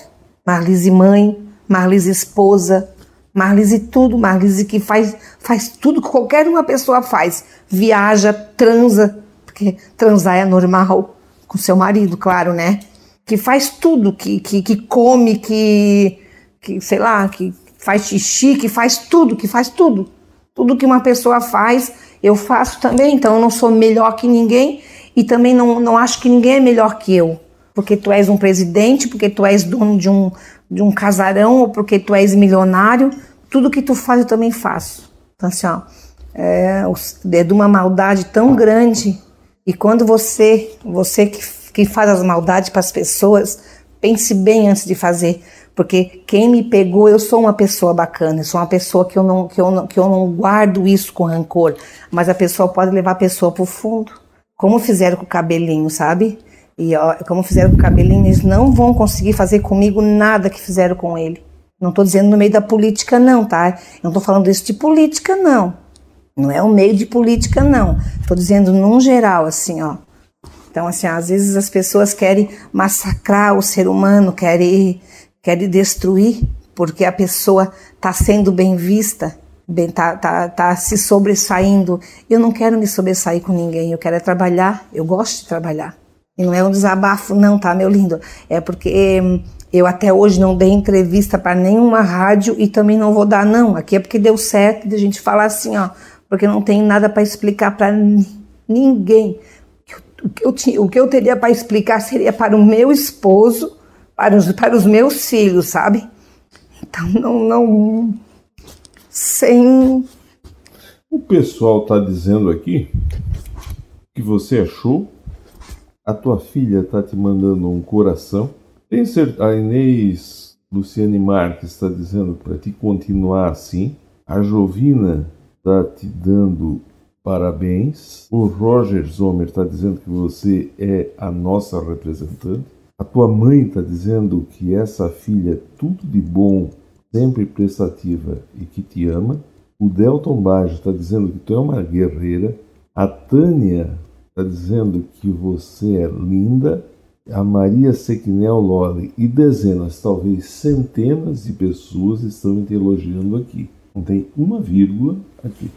Marlise mãe, Marlise esposa, Marlise tudo, Marlise que faz, faz tudo que qualquer uma pessoa faz. Viaja, transa, porque transar é normal, com seu marido, claro, né? Que faz tudo, que, que, que come, que, que, sei lá, que faz xixi, que faz tudo, que faz tudo. Tudo que uma pessoa faz, eu faço também, então eu não sou melhor que ninguém e também não, não acho que ninguém é melhor que eu, porque tu és um presidente, porque tu és dono de um, de um casarão ou porque tu és milionário, tudo que tu faz eu também faço. Então, assim, ó, é, é de uma maldade tão grande e quando você, você que, que faz as maldades para as pessoas, pense bem antes de fazer, porque quem me pegou, eu sou uma pessoa bacana, eu sou uma pessoa que eu não, que eu não, que eu não guardo isso com rancor, mas a pessoa pode levar a pessoa para o fundo, como fizeram com o cabelinho, sabe? E ó, como fizeram com o cabelinho, eles não vão conseguir fazer comigo nada que fizeram com ele. Não estou dizendo no meio da política, não, tá? Eu não estou falando isso de política, não. Não é o meio de política, não. Estou dizendo num geral, assim, ó. Então, assim, às vezes as pessoas querem massacrar o ser humano, querem quer destruir porque a pessoa está sendo bem vista, está tá, tá se sobressaindo. Eu não quero me sobressair com ninguém, eu quero é trabalhar, eu gosto de trabalhar. E não é um desabafo, não, tá, meu lindo? É porque hum, eu até hoje não dei entrevista para nenhuma rádio e também não vou dar, não. Aqui é porque deu certo de a gente falar assim, ó, porque não tem nada para explicar para ninguém. O que, eu, o que eu teria para explicar seria para o meu esposo para os, para os meus filhos, sabe? Então, não, não. Sem. O pessoal está dizendo aqui que você achou. A tua filha está te mandando um coração. Tem certeza? A Inês Luciane Marques está dizendo para te continuar assim. A Jovina está te dando parabéns. O Roger Zomer está dizendo que você é a nossa representante. A tua mãe está dizendo que essa filha é tudo de bom, sempre prestativa e que te ama. O Delton Baggio está dizendo que tu é uma guerreira. A Tânia está dizendo que você é linda. A Maria Sequinel Loli e dezenas, talvez centenas de pessoas estão te elogiando aqui. Não tem uma vírgula aqui.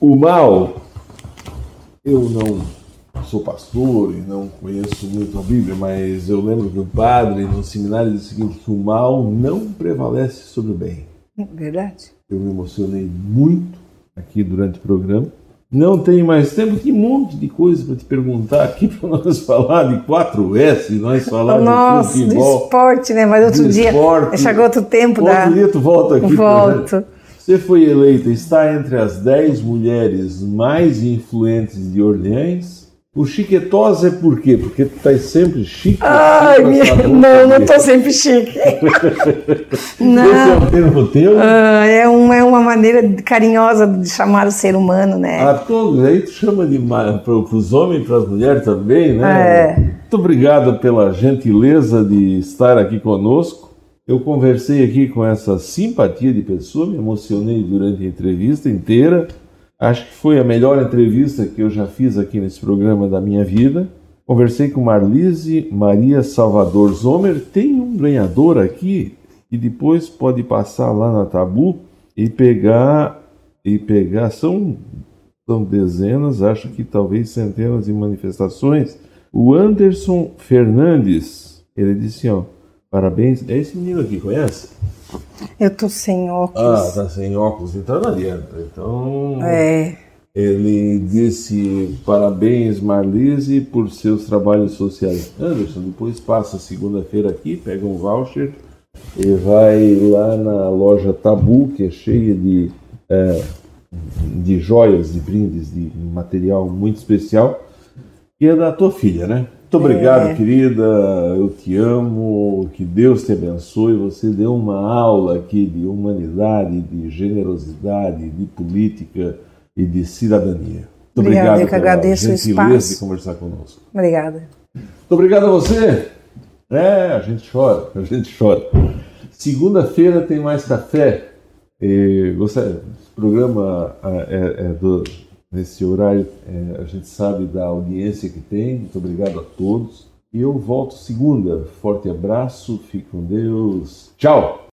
O mal, eu não sou pastor e não conheço muito a Bíblia, mas eu lembro que o padre no seminário disse o seguinte, que o mal não prevalece sobre o bem. Verdade. Eu me emocionei muito aqui durante o programa Não tem mais tempo, tem um monte de coisa para te perguntar aqui para nós falar de 4S, nós falar Nossa, de futebol. do esporte, né? Mas outro dia, esporte. chegou outro tempo outro da... dia tu volta aqui. Volto. Você foi eleita, está entre as 10 mulheres mais influentes de Orleans. O chiquetosa é por quê? Porque tu tá sempre chique. Ai, minha... não, não tô sempre chique. não. Esse é o termo teu? Ah, é, uma, é uma maneira carinhosa de chamar o ser humano, né? A todos, aí tu chama de para os homens e para as mulheres também, né? É. Muito obrigado pela gentileza de estar aqui conosco. Eu conversei aqui com essa simpatia de pessoa, me emocionei durante a entrevista inteira. Acho que foi a melhor entrevista que eu já fiz aqui nesse programa da minha vida. Conversei com Marlise Maria Salvador Zomer. Tem um ganhador aqui e depois pode passar lá na Tabu e pegar e pegar são são dezenas, acho que talvez centenas de manifestações. O Anderson Fernandes, ele disse, ó, parabéns. É esse menino aqui, conhece? Eu tô sem óculos. Ah, tá sem óculos, então não adianta. Então. É. Ele disse: parabéns, Marlise, por seus trabalhos sociais. Anderson, depois passa segunda-feira aqui, pega um voucher e vai lá na loja Tabu, que é cheia de, é, de joias, de brindes, de material muito especial, que é da tua filha, né? Muito obrigado, é. querida. Eu te amo. Que Deus te abençoe. Você deu uma aula aqui de humanidade, de generosidade, de política e de cidadania. Muito obrigado. obrigado eu que agradeço o espaço. de conversar conosco. Obrigada. Muito obrigado a você. É, a gente chora, a gente chora. Segunda-feira tem mais café. E, você, esse programa é, é do nesse horário. É, a gente sabe da audiência que tem. Muito obrigado a todos. E eu volto segunda. Forte abraço, fique com Deus. Tchau!